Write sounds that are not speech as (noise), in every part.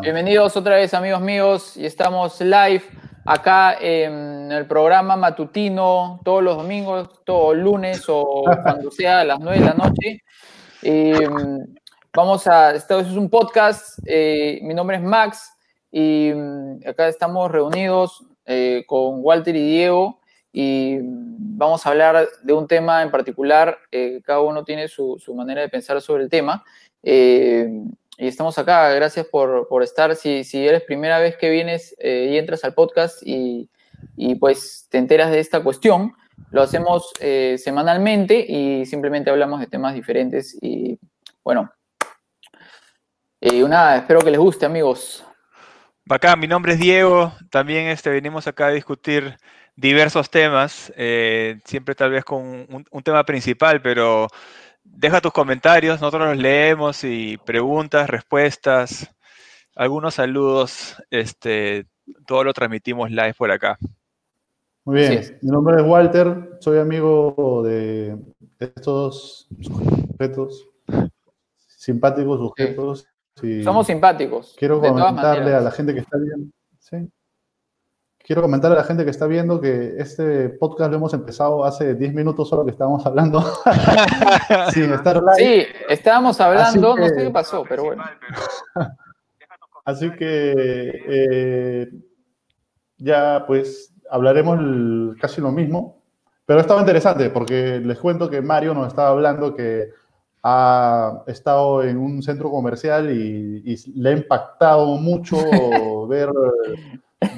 Bienvenidos otra vez, amigos míos, y estamos live acá en el programa matutino todos los domingos, todos lunes o cuando sea a las 9 de la noche. Mm, vamos a, esto es un podcast, eh, mi nombre es Max y mm, acá estamos reunidos eh, con Walter y Diego y mm, vamos a hablar de un tema en particular, eh, cada uno tiene su, manera de pensar sobre el tema. Y estamos acá, gracias por, por estar. Si, si, eres primera vez que vienes eh, y entras al podcast y, y, pues te enteras de esta cuestión, lo hacemos eh, semanalmente y simplemente hablamos de temas diferentes. Y bueno, eh, nada, espero que les guste, amigos. Bacán, mi nombre es Diego. También este, venimos acá a discutir diversos temas, eh, siempre tal vez con un, un tema principal, pero deja tus comentarios, nosotros los leemos y preguntas, respuestas, algunos saludos, este, todo lo transmitimos live por acá. Muy bien, mi nombre es Walter, soy amigo de estos sujetos, simpáticos sujetos. Somos simpáticos. Quiero comentarle a la gente que está viendo. ¿sí? Quiero comentar a la gente que está viendo que este podcast lo hemos empezado hace 10 minutos solo que estábamos hablando. (laughs) sin estar live. Sí, estábamos hablando, no sé qué pasó, pero bueno. (laughs) Así que eh, ya pues hablaremos casi lo mismo, pero estaba interesante porque les cuento que Mario nos estaba hablando que ha estado en un centro comercial y, y le ha impactado mucho (laughs) ver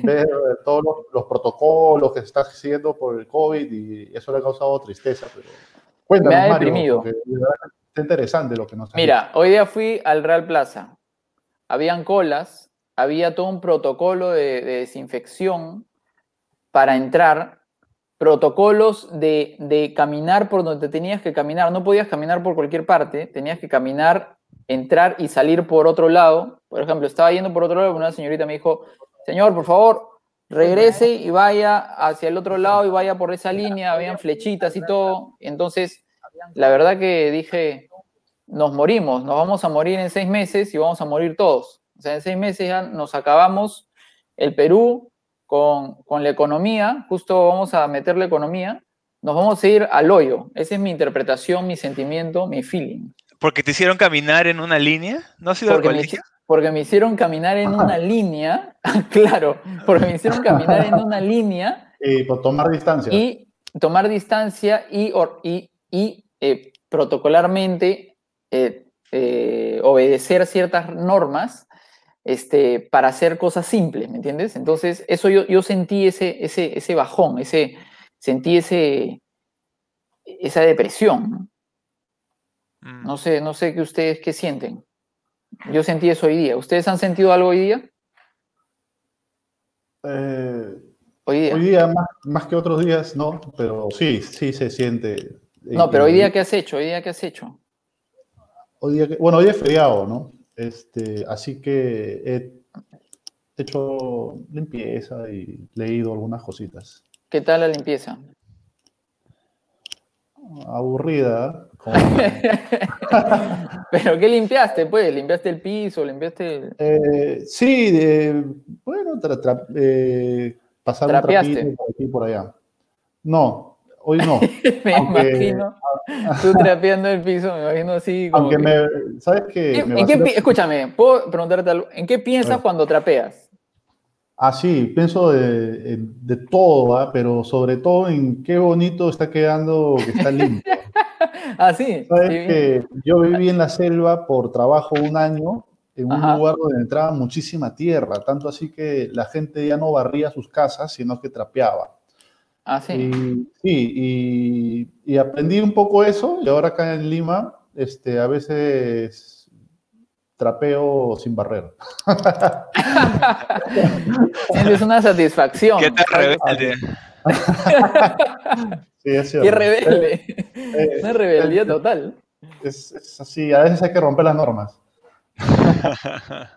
ver todos los, protocolos que se están haciendo por el COVID y eso le ha causado tristeza. Pero cuéntanos, Me ha deprimido. Mario, está interesante lo que nos Mira, hoy día fui al Real Plaza. Habían colas, había todo un protocolo de, desinfección para entrar, protocolos de, de, caminar por donde tenías que caminar. No podías caminar por cualquier parte, tenías que caminar, entrar y salir por otro lado. Por ejemplo, estaba yendo por otro lado, una señorita me dijo, señor, por favor, regrese y vaya hacia el otro lado y vaya por esa línea, habían flechitas y todo. Entonces, la verdad que dije, nos morimos, nos vamos a morir en seis meses y vamos a morir todos. O sea, en seis meses ya nos acabamos el Perú con, con la economía, justo vamos a meter la economía, nos vamos a ir al hoyo. Esa es mi interpretación, mi sentimiento, mi feeling. ¿Porque te hicieron caminar en una línea? ¿No has sido al colegio? Porque me hicieron caminar en una línea, (laughs) claro, porque me hicieron caminar en una línea. (laughs) Y por tomar distancia. Y tomar distancia y, y, y eh, protocolarmente eh, eh, obedecer ciertas normas este, para hacer cosas simples, ¿me entiendes? Entonces, eso yo, yo sentí ese, ese, ese bajón, ese, sentí ese, esa depresión. Mm. No sé, no sé qué ustedes qué sienten. Yo sentí eso hoy día. ¿Ustedes han sentido algo hoy día? Eh, hoy día. Hoy día más, que otros días, no, pero sí, sí se siente. No, pero hoy día, ¿qué has hecho? Hoy día, ¿qué has hecho? Hoy día, bueno, hoy es feriado, ¿no? Este, así que he hecho limpieza y leído algunas cositas. ¿Qué tal la limpieza? Aburrida, (laughs) ¿Pero qué limpiaste, pues? ¿Limpiaste el piso? ¿Limpiaste...? Eh, sí, bueno, eh, pasar un trapito por aquí por allá. No, hoy no. (laughs) me imagino, (laughs) tú trapeando el piso, me imagino así como Aunque me, ¿sabes qué? ¿En qué escúchame, ¿puedo preguntarte algo? ¿En qué piensas cuando trapeas? Ah, sí, pienso de, de todo, ¿ah? pero sobre todo en qué bonito está quedando que está limpio. Ah, sí. Sabes que yo viví en la selva por trabajo un año, en un lugar donde entraba muchísima tierra, tanto así que la gente ya no barría sus casas, sino que trapeaba. Ah, sí. sí, y, aprendí un poco eso, y ahora acá en Lima, este, a veces trapeo sin barrer. (laughs) es una satisfacción. ¿Qué te rebelde? Sí, es Qué rebelde. Eh, Una rebeldía total. Es, así, a veces hay que romper las normas. (laughs)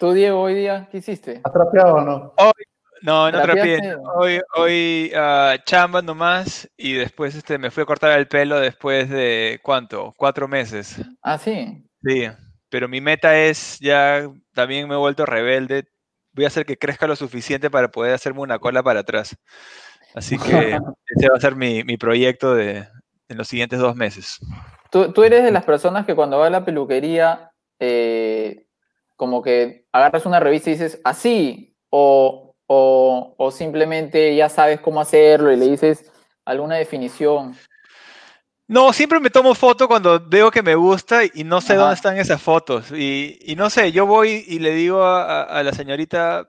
¿Tú, Diego, hoy día qué hiciste? ¿Has trapeado o no? Hoy, no, no trapeé. Hoy, hoy uh, chamba nomás y después este, me fui a cortar el pelo después de, ¿cuánto? Cuatro meses. Ah, sí. Sí, pero mi meta es ya, también me he vuelto rebelde, voy a hacer que crezca lo suficiente para poder hacerme una cola para atrás. Así que (laughs) ese va a ser mi, proyecto de, en los siguientes dos meses. ¿Tú, eres de las personas que cuando va a la peluquería, eh, como que agarras una revista y dices, así, o, o, simplemente ya sabes cómo hacerlo y le dices alguna definición? No, siempre me tomo foto cuando veo que me gusta y no sé dónde están esas fotos. Y, no sé, yo voy y le digo a, la señorita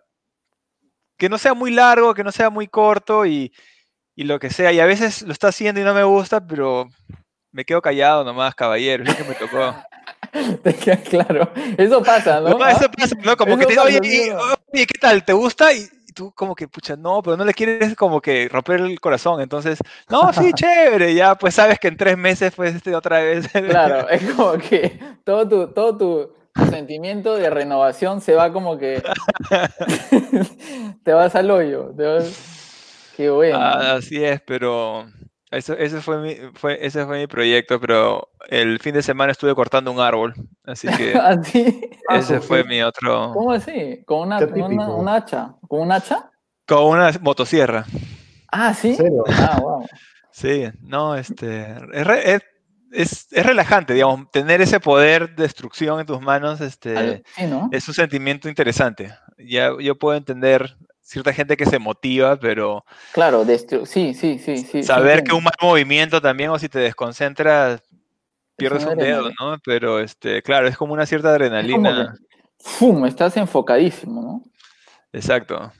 que no sea muy largo, que no sea muy corto y, lo que sea. Y a veces lo está haciendo y no me gusta, pero me quedo callado nomás, caballero, es lo que me tocó. (laughs) claro, eso pasa, ¿no? eso pasa, ¿no? Como que te digo, oye, ¿qué tal? ¿Te gusta? Y, tú como que, pucha, no, pero no le quieres como que romper el corazón. Entonces, no, sí, chévere, ya pues sabes que en tres meses pues este otra vez. Claro, es como que todo tu, todo tu, sentimiento de renovación se va como que (laughs) te vas al hoyo. Qué bueno. Ah, así es, pero eso, ese, fue mi, fue, ese fue mi proyecto, pero el fin de semana estuve cortando un árbol, así (laughs) que ¿Así? ¿Ah, ese fue mi otro... ¿Cómo así? ¿Con una, un hacha? ¿Con un hacha? Con una motosierra. Ah, ¿sí? Ah, wow. Sí, no, este... Es, es, es, relajante, digamos, tener ese poder de destrucción en tus manos, este, es un sentimiento interesante. Ya yo puedo entender cierta gente que se motiva, pero... Claro, sí, sí, sí, sí. Saber que un mal movimiento también, o si te desconcentras, pierdes un dedo, ¿no? Pero, este, claro, es como una cierta adrenalina. ¡Fum! Estás enfocadísimo, ¿no? Exacto,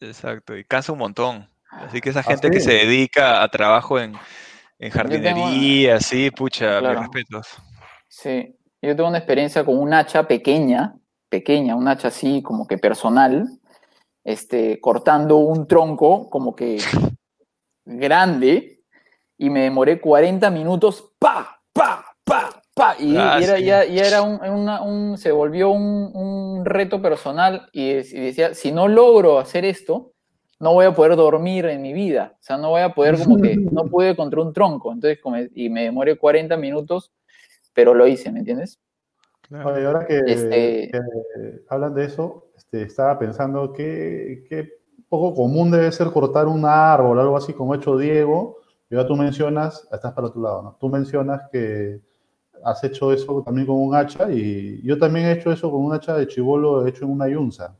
exacto, y cansa un montón. Así que esa gente que se dedica a trabajo en, jardinería, así, pucha, mis respetos. Sí, yo tengo una experiencia con un hacha pequeña, pequeña, un hacha así como que personal, este, cortando un tronco como que grande y me demoré 40 minutos, pa, pa, pa, pa, y, ah, era, ya, era un, se volvió un, reto personal y, decía, si no logro hacer esto, no voy a poder dormir en mi vida, o sea, no voy a poder como que, no (laughs) pude contra un tronco, entonces, y me demoré 40 minutos, pero lo hice, ¿me entiendes? ahora que, este que hablan de eso, este, estaba pensando que, que, poco común debe ser cortar un árbol, algo así como hecho Diego. Y ahora tú mencionas, estás para tu lado, ¿no? Tú mencionas que has hecho eso también con un hacha y yo también he hecho eso con un hacha de chivolo hecho en una yunza.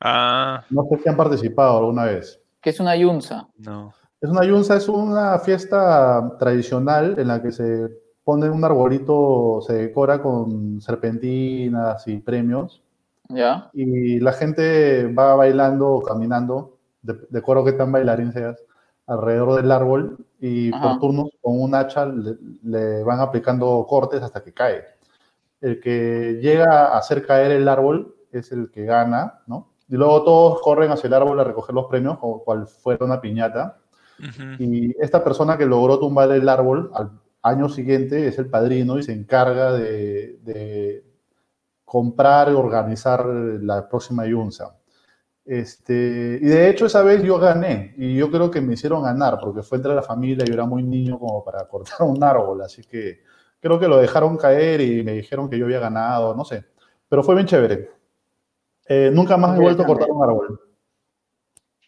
Ah. No sé si han participado alguna vez. ¿Qué es una yunza? No. Es una yunza, es una fiesta tradicional en la que se pone un arbolito, se decora con serpentinas y premios y la gente va bailando o caminando, de, acuerdo a qué tan bailarín seas, alrededor del árbol y por turnos con un hacha le, van aplicando cortes hasta que cae. El que llega a hacer caer el árbol es el que gana, ¿no? Y luego todos corren hacia el árbol a recoger los premios, como cual fuera una piñata. Y esta persona que logró tumbar el árbol al año siguiente es el padrino y se encarga de, comprar y organizar la próxima Yunza. Este, y de hecho esa vez yo gané y yo creo que me hicieron ganar porque fue entre la familia, yo era muy niño como para cortar un árbol, así que creo que lo dejaron caer y me dijeron que yo había ganado, no sé, pero fue bien chévere. Eh, nunca más he vuelto a cortar un árbol.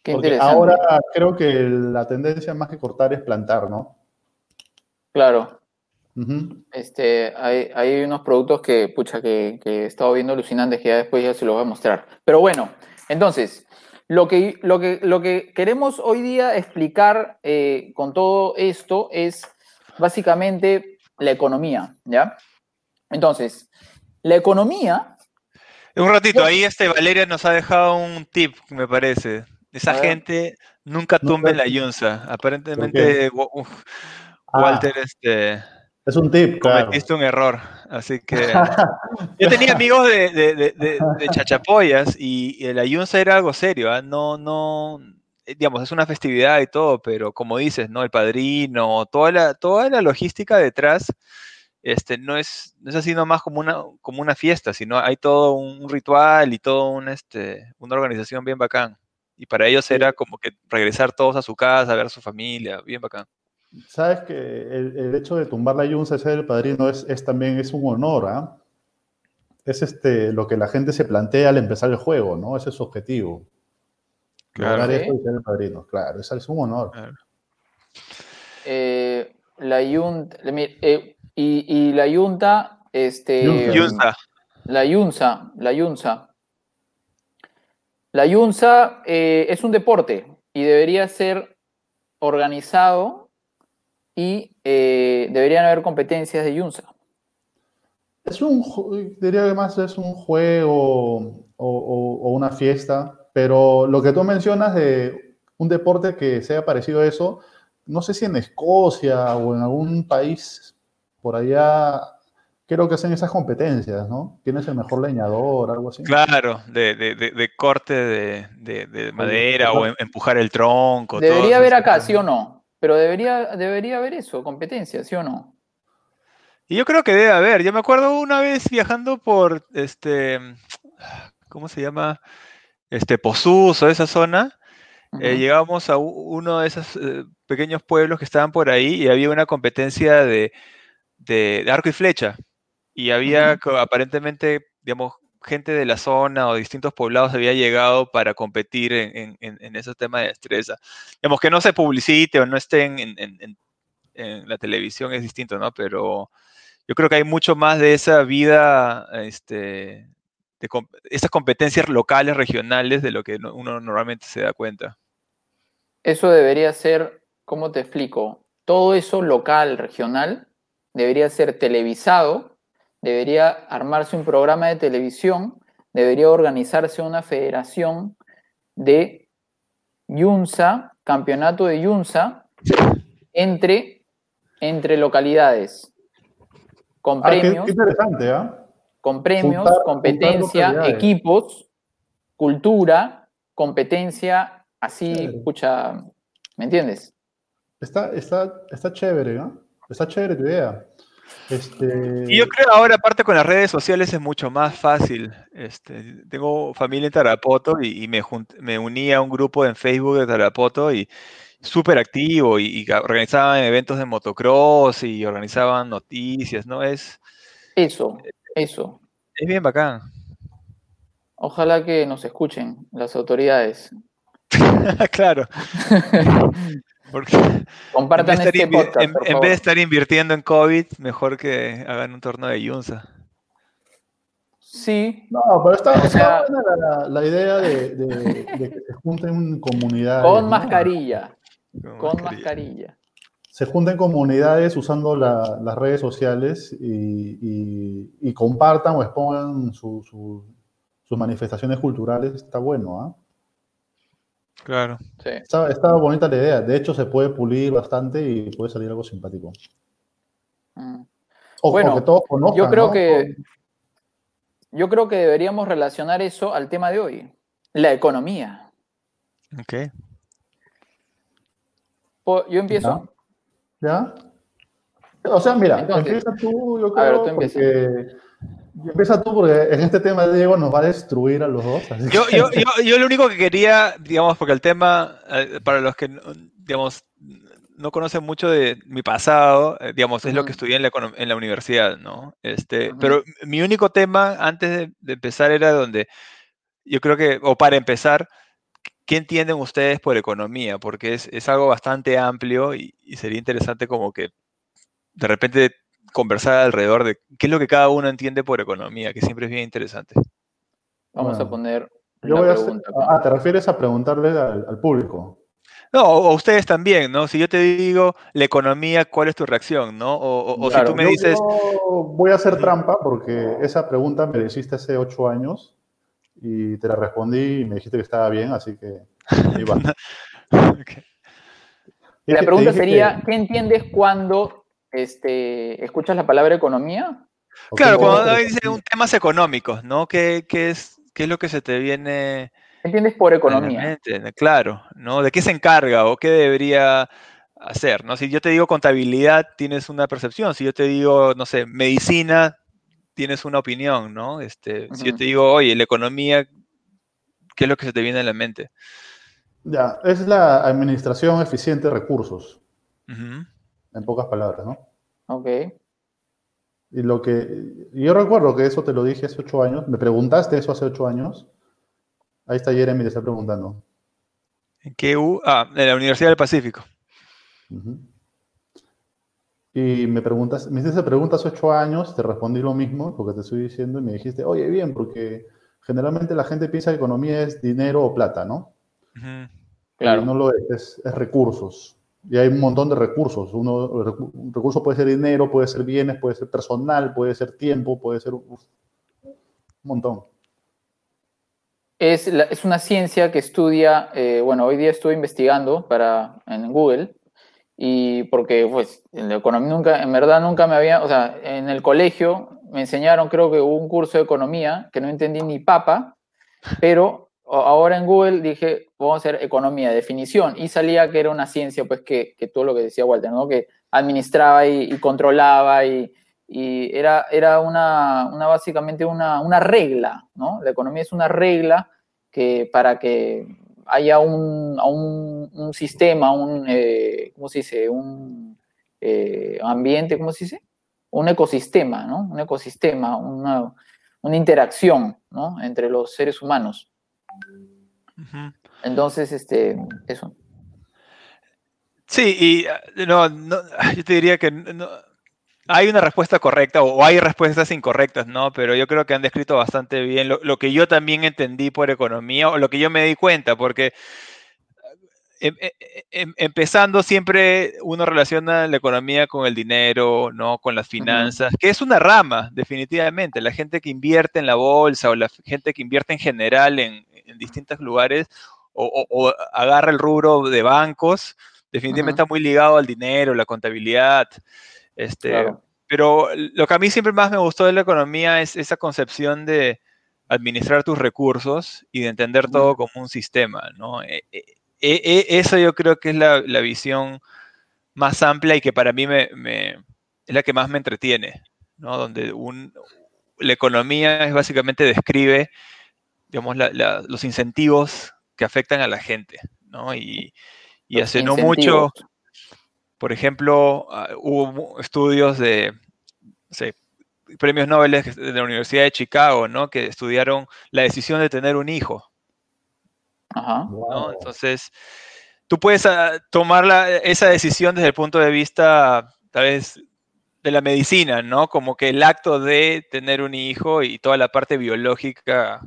porque ahora creo que la tendencia más que cortar es plantar, ¿no? Claro, este, hay, hay, unos productos que, pucha, que, que, he estado viendo alucinantes que ya después ya se los voy a mostrar. Pero bueno, entonces, lo que, lo que, lo que queremos hoy día explicar eh, con todo esto es básicamente la economía, ¿ya? Entonces, la economía... Un ratito, ahí este Valeria nos ha dejado un tip, me parece. Esa gente nunca tumbe la yunza. Aparentemente, ah. Walter, este es un tip, Cometiste un error, así que... (laughs) Yo tenía amigos de, de, de, chachapoyas y, el ayunza era algo serio, ¿ah? no, no, eh, digamos, es una festividad y todo, pero como dices, ¿no? El padrino, toda la, toda la logística detrás, este, no es, no es así nomás como una, como una fiesta, sino hay todo un ritual y todo un, este, una organización bien bacán. Y para ellos era como que regresar todos a su casa, a ver a su familia, bien bacán. Sabes que el, hecho de tumbar la yunza y ser el padrino es, es, también es un honor, ¿ah? es este, lo que la gente se plantea al empezar el juego, ¿no? Ese es su objetivo. Claro. Eso y ser el padrino. Claro, es un honor. Claro. Eh, la Junta, eh, y, y la Junta, este, Junta. Yunza. la Yunza, la Yunza. La Yunza eh, es un deporte y debería ser organizado y eh, deberían haber competencias de Yunza. Es un, diría que más es un juego o, o- o una fiesta, pero lo que tú mencionas de un deporte que sea parecido a eso, no sé si en Escocia o en algún país por allá, creo que hacen esas competencias, ¿no? ¿Quién es el mejor leñador, algo así? Claro, de, de- de- de corte de, de- de madera o em- empujar el tronco. Debería haber acá. ¿sí o no? Pero debería, debería haber eso, competencia, ¿sí o no? Y yo creo que debe haber. Yo me acuerdo una vez viajando por este, ¿cómo se llama? Este, Pozuzo, esa zona. eh, Ujú. llegamos a uno de esos eh, pequeños pueblos que estaban por ahí y había una competencia de, de- de arco y flecha. Y había aparentemente, digamos, gente de la zona o distintos poblados había llegado para competir en, en, en- en ese tema de destreza. Digamos, que no se publicite o no esté en, la televisión es distinto, ¿no? Pero yo creo que hay mucho más de esa vida, este, de esas competencias locales, regionales, de lo que no- uno normalmente se da cuenta. Eso debería ser, ¿cómo te explico? Todo eso local, regional, debería ser televisado, debería armarse un programa de televisión, debería organizarse una federación de Yunza, campeonato de Yunza, entre, entre localidades, con Ah, premios, qué interesante, ¿ah? con premios, juntar- competencia, equipos, cultura, competencia, así, Chévere. escucha, ¿me entiendes? Está, está, está chévere, ¿no? Está chévere tu idea. Este, Y yo creo ahora, aparte con las redes sociales, es mucho más fácil. Este, tengo familia en Tarapoto y, y me, me uní a un grupo en Facebook de Tarapoto y súper activo y, y organizaban eventos de motocross y organizaban noticias, ¿no? Es, Eso, eso. es bien bacán. Ojalá que nos escuchen las autoridades. (laughs) claro. (laughs) Porque (laughs) Compartan en vez, de este podcast, en- por en favor. vez de estar invirtiendo en COVID, mejor que hagan un torneo de Yunza. Sí, No, pero está, sea- buena la, idea de, de- de que se junten comunidades. con ¿no? mascarilla, Con con mascarilla. mascarilla. Se junten comunidades usando la- las redes sociales y, y- y compartan o expongan su- su- sus manifestaciones culturales. Está bueno, ¿ah? Claro. Sí. Está, está bonita la idea. De hecho, se puede pulir bastante y puede salir algo simpático. Mm. O, Bueno, o que todos conozcan. Yo creo ¿no? que yo creo que deberíamos relacionar eso al tema de hoy, la economía. Ok. Yo empiezo. ¿Ya? O sea, mira, Entonces, empieza tú, yo ver, creo, tú porque... Empieza tú porque en este tema Diego nos va a destruir a los dos. Yo, yo, yo, yo lo único que quería, digamos, porque el tema, eh, para los que, digamos, no conocen mucho de mi pasado, eh, digamos, es lo Ujú. que estudié en la, en la universidad, ¿no? Este, Ujú. Pero mi único tema antes de, de empezar era donde, yo creo que, o para empezar, ¿qué entienden ustedes por economía? Porque es, es algo bastante amplio y, y sería interesante como que de repente conversar alrededor de qué es lo que cada uno entiende por economía, que siempre es bien interesante. Vamos a Bueno, poner Yo voy a hacer- pregunta. ah, te refieres a preguntarle al, al público. No, o o ustedes también, ¿no? Si yo te digo la economía, ¿cuál es tu reacción, no? O, o- o Claro, si tú me Yo- dices, yo voy a hacer trampa porque esa pregunta me la hiciste hace ocho años y te la respondí y me dijiste que estaba bien, así que ahí va. (laughs) La pregunta sería, que- ¿qué entiendes cuando este, escuchas la palabra economía? claro, cuando dicen un temas económicos, ¿no? ¿Qué, qué es, ¿Qué es lo que se te viene ¿Qué entiendes por economía? Claro, ¿no? ¿De qué se encarga o qué debería hacer, ¿no? Si yo te digo contabilidad, tienes una percepción. Si yo te digo, no sé, medicina, tienes una opinión, ¿no? Este, Si yo te digo, oye, la economía, ¿qué es lo que se te viene a la mente? Ya, es la administración eficiente de recursos. En pocas palabras, ¿no? Ok. Y lo que, yo recuerdo que eso te lo dije hace ocho años, me preguntaste eso hace ocho años. Ahí está Jeremy, le está preguntando. ¿En qué U? Ah, en la Universidad del Pacífico. Y me preguntas, me hiciste preguntas hace ocho años, te respondí lo mismo, porque te estoy diciendo, y me dijiste, oye, bien, porque generalmente la gente piensa que economía es dinero o plata, ¿no? Claro. no lo es, es, recursos. Y hay un montón de recursos. Uno, un recurso puede ser dinero, puede ser bienes, puede ser personal, puede ser tiempo, puede ser un montón. Es, es una ciencia que estudia, eh, bueno, hoy día estoy investigando para, en Google, y porque pues en la economía nunca, en verdad nunca me había, o sea, en el colegio me enseñaron, creo que hubo un curso de economía que no entendí ni papa, pero ahora en Google dije, vamos a hacer economía, definición, y salía que era una ciencia, pues que, todo lo que decía Walter, ¿no? Que administraba y, controlaba y, era, era una, básicamente una, una, regla, ¿no? La economía es una regla que para que haya un, un, un sistema, un, eh, ¿cómo se dice? Un eh, ambiente, ¿cómo se dice? Un ecosistema, ¿no? Un ecosistema, una, una interacción, ¿no? Entre los seres humanos. Entonces, este, eso. Sí, y ah, no, no, (laughs) yo te diría que no, hay una respuesta correcta o hay respuestas incorrectas, ¿no? Pero yo creo que han descrito bastante bien lo, lo que yo también entendí por economía o lo que yo me di cuenta, porque em, em, em, empezando siempre uno relaciona la economía con el dinero, ¿no? Con las finanzas, que es una rama, definitivamente. La gente que invierte en la bolsa o la gente que invierte en general en, en distintos lugares o, agarra el rubro de bancos, definitivamente está muy ligado al dinero, la contabilidad. Este, Pero lo que a mí siempre más me gustó de la economía es esa concepción de administrar tus recursos y de entender todo como un sistema, ¿no? E, e, e, eso yo creo que es la, visión más amplia y que para mí me, es la que más me entretiene, ¿no? Donde un, la economía es básicamente describe digamos, los incentivos que afectan a la gente, ¿no? Y, hace no mucho, por ejemplo, ah, hubo estudios de premios Nobel de la Universidad de Chicago, ¿no? Que estudiaron la decisión de tener un hijo. Ajá. Entonces, tú puedes ah, tomar esa decisión desde el punto de vista, tal vez, de la medicina, ¿no? Como que el acto de tener un hijo y toda la parte biológica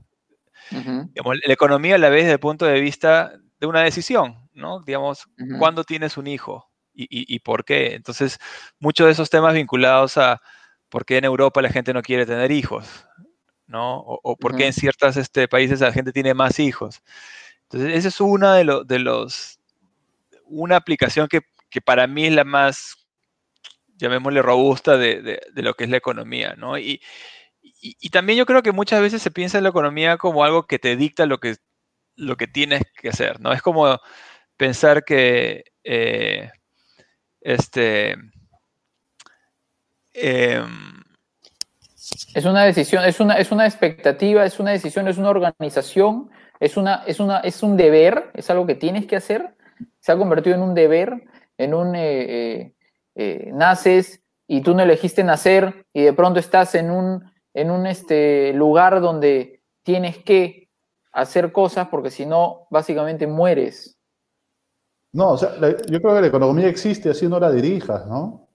la economía la ves desde el punto de vista de una decisión, ¿no? Digamos, ¿cuándo tienes un hijo? Y, por qué? Entonces, muchos de esos temas vinculados a por qué en Europa la gente no quiere tener hijos, ¿no? O, por qué en ciertos este, países la gente tiene más hijos. Entonces, esa es una de, de los, una aplicación que, para mí es la más, llamémosle robusta de, de, lo que es la economía, ¿no? Y, y, también yo creo que muchas veces se piensa en la economía como algo que te dicta lo que, lo que tienes que hacer, ¿no? Es como pensar que eh, este em, es una decisión, es una, es una expectativa, es una decisión, es una organización, es, una, es, una, es un deber, es algo que tienes que hacer, se ha convertido en un deber, en un eh, eh, naces y tú no elegiste nacer y de pronto estás en un en un este, lugar donde tienes que hacer cosas porque si no, básicamente mueres. No, o sea, yo creo que la economía existe así no la dirijas, ¿no?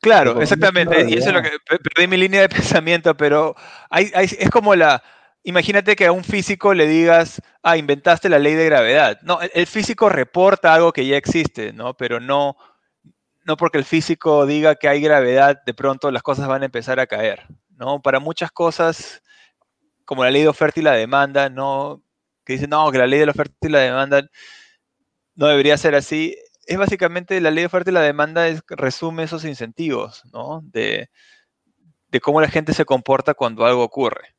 Claro, exactamente. Y eso es lo que perdí mi línea de (laughs) pensamiento, pero hay, es como la. Imagínate que a un físico le digas, ah, inventaste la ley de gravedad. No, el, físico reporta algo que ya existe, ¿no? Pero no, no porque el físico diga que hay gravedad, de pronto las cosas van a empezar a caer. ¿No? Para muchas cosas, como la ley de oferta y la demanda, ¿no? Que dicen, no, que la ley de la oferta y la demanda no debería ser así. Es básicamente la ley de oferta y la demanda es, resume esos incentivos, ¿no? De, cómo la gente se comporta cuando algo ocurre.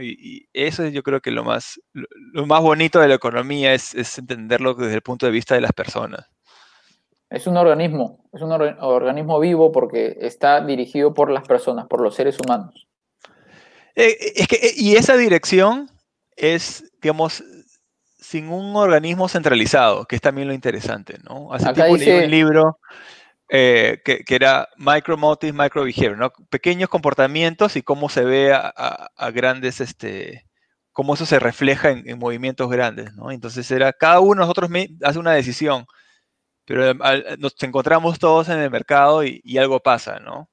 Y, eso es yo creo que lo más, lo, más bonito de la economía es entenderlo desde el punto de vista de las personas. Es un organismo, es un organismo vivo porque está dirigido por las personas, por los seres humanos. Eh, es que, eh, y esa dirección es, digamos, sin un organismo centralizado, que es también lo interesante, ¿no? Hace tiempo leí un libro eh, que, era micro motive, micro behavior, ¿no? Pequeños comportamientos y cómo se ve a, grandes, este, cómo eso se refleja en, movimientos grandes, ¿no? Entonces era, cada uno de nosotros hace una decisión, pero nos encontramos todos en el mercado y, algo pasa, ¿no?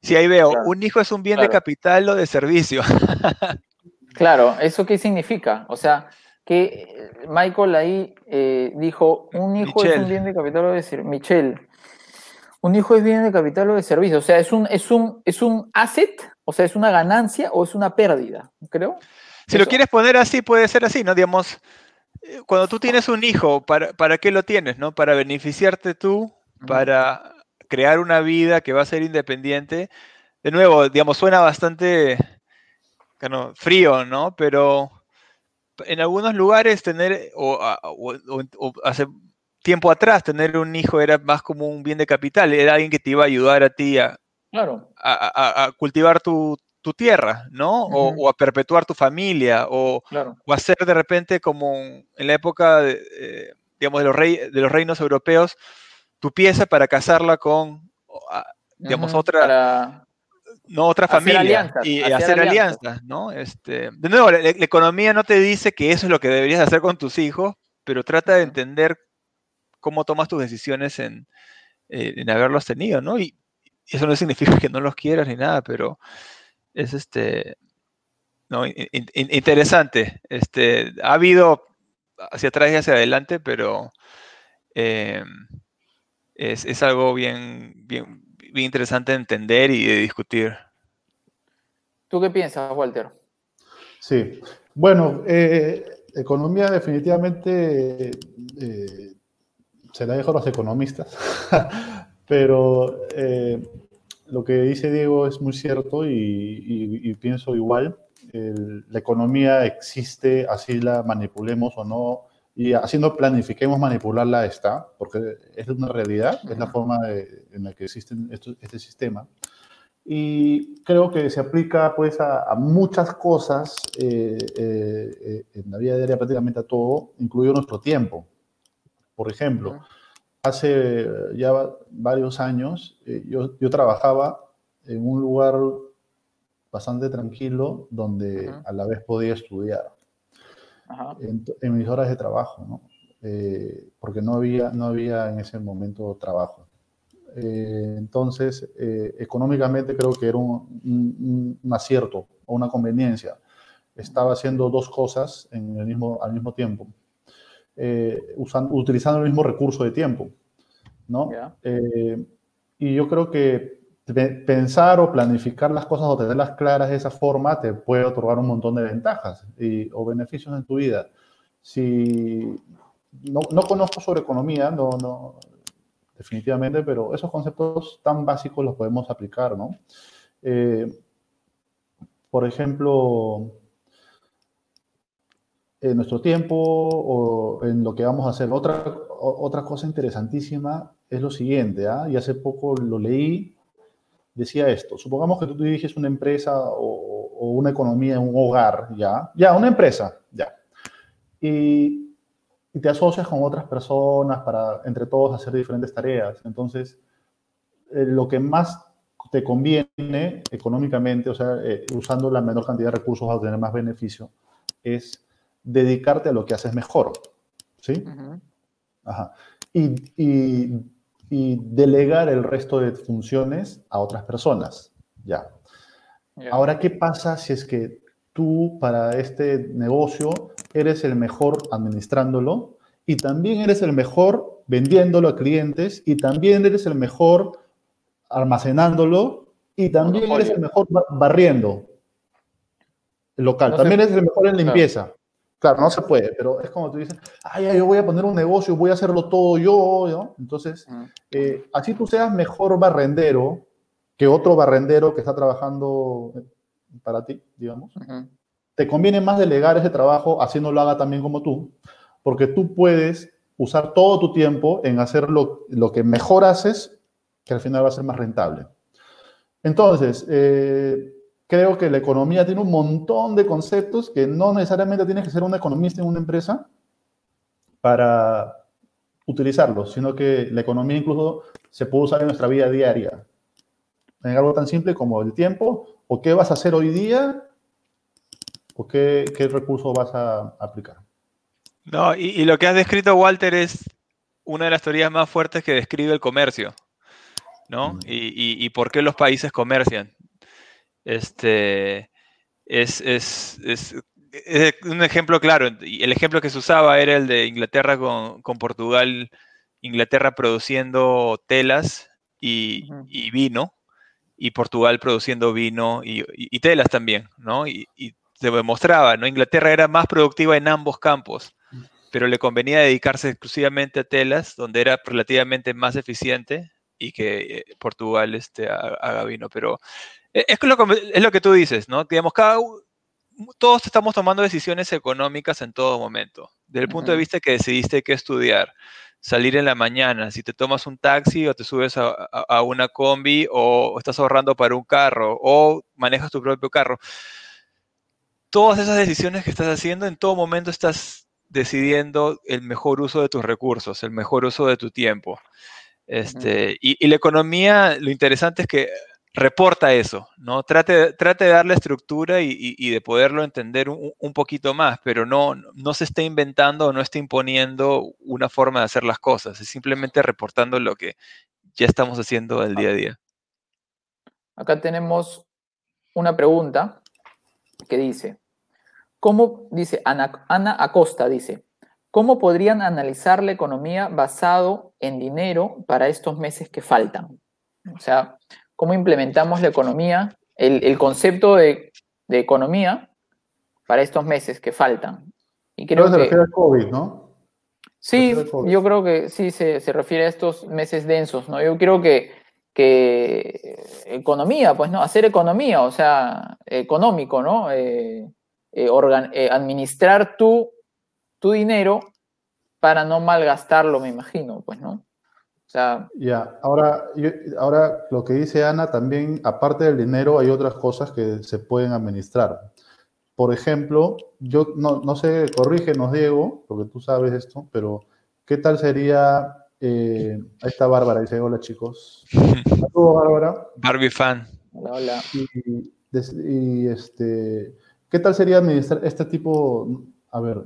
Si ahí veo, un hijo es un bien de capital o de servicio. (laughs) claro, ¿eso qué significa? O sea, que Michael ahí eh, dijo, un hijo es un bien de capital o de servicio. Michelle, un hijo es bien de capital o de servicio. O sea, ¿es un, es un, es un asset? O sea, ¿es una ganancia o es una pérdida? Creo. Si lo quieres poner así, puede ser así, ¿no? Digamos, eh, cuando tú tienes un hijo, ¿para, para qué lo tienes, no? Para beneficiarte tú, para crear una vida que va a ser independiente. De nuevo, digamos, suena bastante frío, ¿no? Pero en algunos lugares tener, o, o, o, tiempo atrás tener un hijo era más como un bien de capital, era alguien que te iba a ayudar a ti a, claro. a, cultivar tu, tierra, ¿no? o, a perpetuar tu familia, o, o hacer de repente como en la época, de, eh, digamos, de los, rey, de los reinos europeos, tu pieza para casarla con, digamos, otra... no otra familia y hacer, alianzas, ¿no? Este, de nuevo, la, economía no te dice que eso es lo que deberías hacer con tus hijos, pero trata de entender cómo tomas tus decisiones en, eh, en haberlos tenido, ¿no? Y eso no significa que no los quieras ni nada, pero es este, no, interesante. Este, ha habido hacia atrás y hacia adelante, pero em, es, algo bien, bien, bien interesante de entender y de discutir. ¿Tú qué piensas, Walter? Sí, bueno, eh, economía definitivamente eh, se la dejo a los economistas, (laughs) pero eh, lo que dice Diego es muy cierto y, pienso igual. la economía existe, así la manipulemos o no, y haciendo planifiquemos manipularla está, porque es una realidad, es la forma en la que existe este sistema. Y creo que se aplica pues a, muchas cosas eh, eh, en la vida diaria, prácticamente a todo, incluido nuestro tiempo. Por ejemplo, hace ya varios años eh, yo, yo, trabajaba en un lugar bastante tranquilo donde a la vez podía estudiar En, mis horas de trabajo, ¿no? Eh, porque no había, no había en ese momento trabajo. Eh, entonces, económicamente creo que era un, un, acierto o una conveniencia. Estaba haciendo dos cosas en el mismo, al mismo tiempo. Eh, usando, utilizando el mismo recurso de tiempo. ¿no? Eh, y yo creo que pensar o planificar las cosas o tenerlas claras de esa forma te puede otorgar un montón de ventajas y, o beneficios en tu vida. Si no, no conozco sobre economía, no, no, definitivamente, pero esos conceptos tan básicos los podemos aplicar, ¿no? Eh, por ejemplo, en nuestro tiempo o en lo que vamos a hacer. Otra, otra cosa interesantísima es lo siguiente, ¿ah? y hace poco lo leí, decía esto, supongamos que tú diriges una empresa o, una economía un hogar, ¿ya? Ya, una empresa, ya. Y, te asocias con otras personas para, entre todos, hacer diferentes tareas. Entonces, eh, lo que más te conviene económicamente, o sea, eh, usando la menor cantidad de recursos a obtener más beneficio, es dedicarte a lo que haces mejor. ¿Sí? Ajá. Y, y, delegar el resto de funciones a otras personas. Ya. Ahora, ¿qué pasa si es que tú para este negocio eres el mejor administrándolo y también eres el mejor vendiéndolo a clientes y también eres el mejor almacenándolo y también eres el mejor barriendo el local. también eres el mejor en limpieza. Claro, no se puede, pero es como tú dices, ay, yo voy a poner un negocio, voy a hacerlo todo yo, ¿no? Entonces, eh, así tú seas mejor barrendero que otro barrendero que está trabajando para ti, digamos. Te conviene más delegar ese trabajo así no lo haga también como tú, porque tú puedes usar todo tu tiempo en hacer lo, lo que mejor haces, que al final va a ser más rentable. Entonces, eh, creo que la economía tiene un montón de conceptos que no necesariamente tienes que ser un economista en una empresa para, utilizarlo, sino que la economía incluso se puede usar en nuestra vida diaria. En algo tan simple como el tiempo, o qué vas a hacer hoy día, o qué, qué recurso vas a aplicar. No, y, lo que has descrito, Walter, es una de las teorías más fuertes que describe el comercio, ¿no? Mm. Y, y, por qué los países comercian. Este, es, es, es, un ejemplo claro. El ejemplo que se usaba era el de Inglaterra con, con Portugal, Inglaterra produciendo telas y, y, vino, y Portugal produciendo vino y, telas también, ¿no? Y, se demostraba, ¿no? Inglaterra era más productiva en ambos campos pero le convenía dedicarse exclusivamente a telas, donde era relativamente más eficiente y que eh, Portugal este, haga vino. Pero es lo, que, es lo que tú dices, ¿no? Digamos, cada, todos estamos tomando decisiones económicas en todo momento. Desde el punto de vista que decidiste qué estudiar, salir en la mañana, si te tomas un taxi o te subes a, a, una combi o estás ahorrando para un carro o manejas tu propio carro. Todas esas decisiones que estás haciendo, en todo momento estás decidiendo el mejor uso de tus recursos, el mejor uso de tu tiempo. Este, y, la economía, lo interesante es que reporta eso, ¿no? Trate, trate de darle estructura y, de poderlo entender un, poquito más, pero no, no se está inventando o no está imponiendo una forma de hacer las cosas, es simplemente reportando lo que ya estamos haciendo el día a día. Acá tenemos una pregunta que dice, ¿Cómo, dice Ana, Ana Acosta, dice, ¿cómo podrían analizar la economía basado en dinero para estos meses que faltan? O sea, ¿cómo implementamos la economía, el, concepto de, economía para estos meses que faltan? Y creo se refiere al COVID, ¿no? Sí, yo creo que sí se, refiere a estos meses densos, ¿no? Yo creo que, que economía, pues, ¿no? Hacer economía, o sea, económico, ¿no? Eh, eh, eh, administrar tu, tu dinero para no malgastarlo, me imagino, pues, ¿no? Sea... Ya, ahora, ahora lo que dice Ana, también, aparte del dinero, hay otras cosas que se pueden administrar. Por ejemplo, yo no, no sé, corrígenos, Diego, porque tú sabes esto, pero ¿qué tal sería... Eh, ahí está Bárbara, dice, hola chicos. (laughs) Saludos, Bárbara. Barbie fan. Hola, hola. y este, ¿Qué tal sería administrar este tipo, a ver,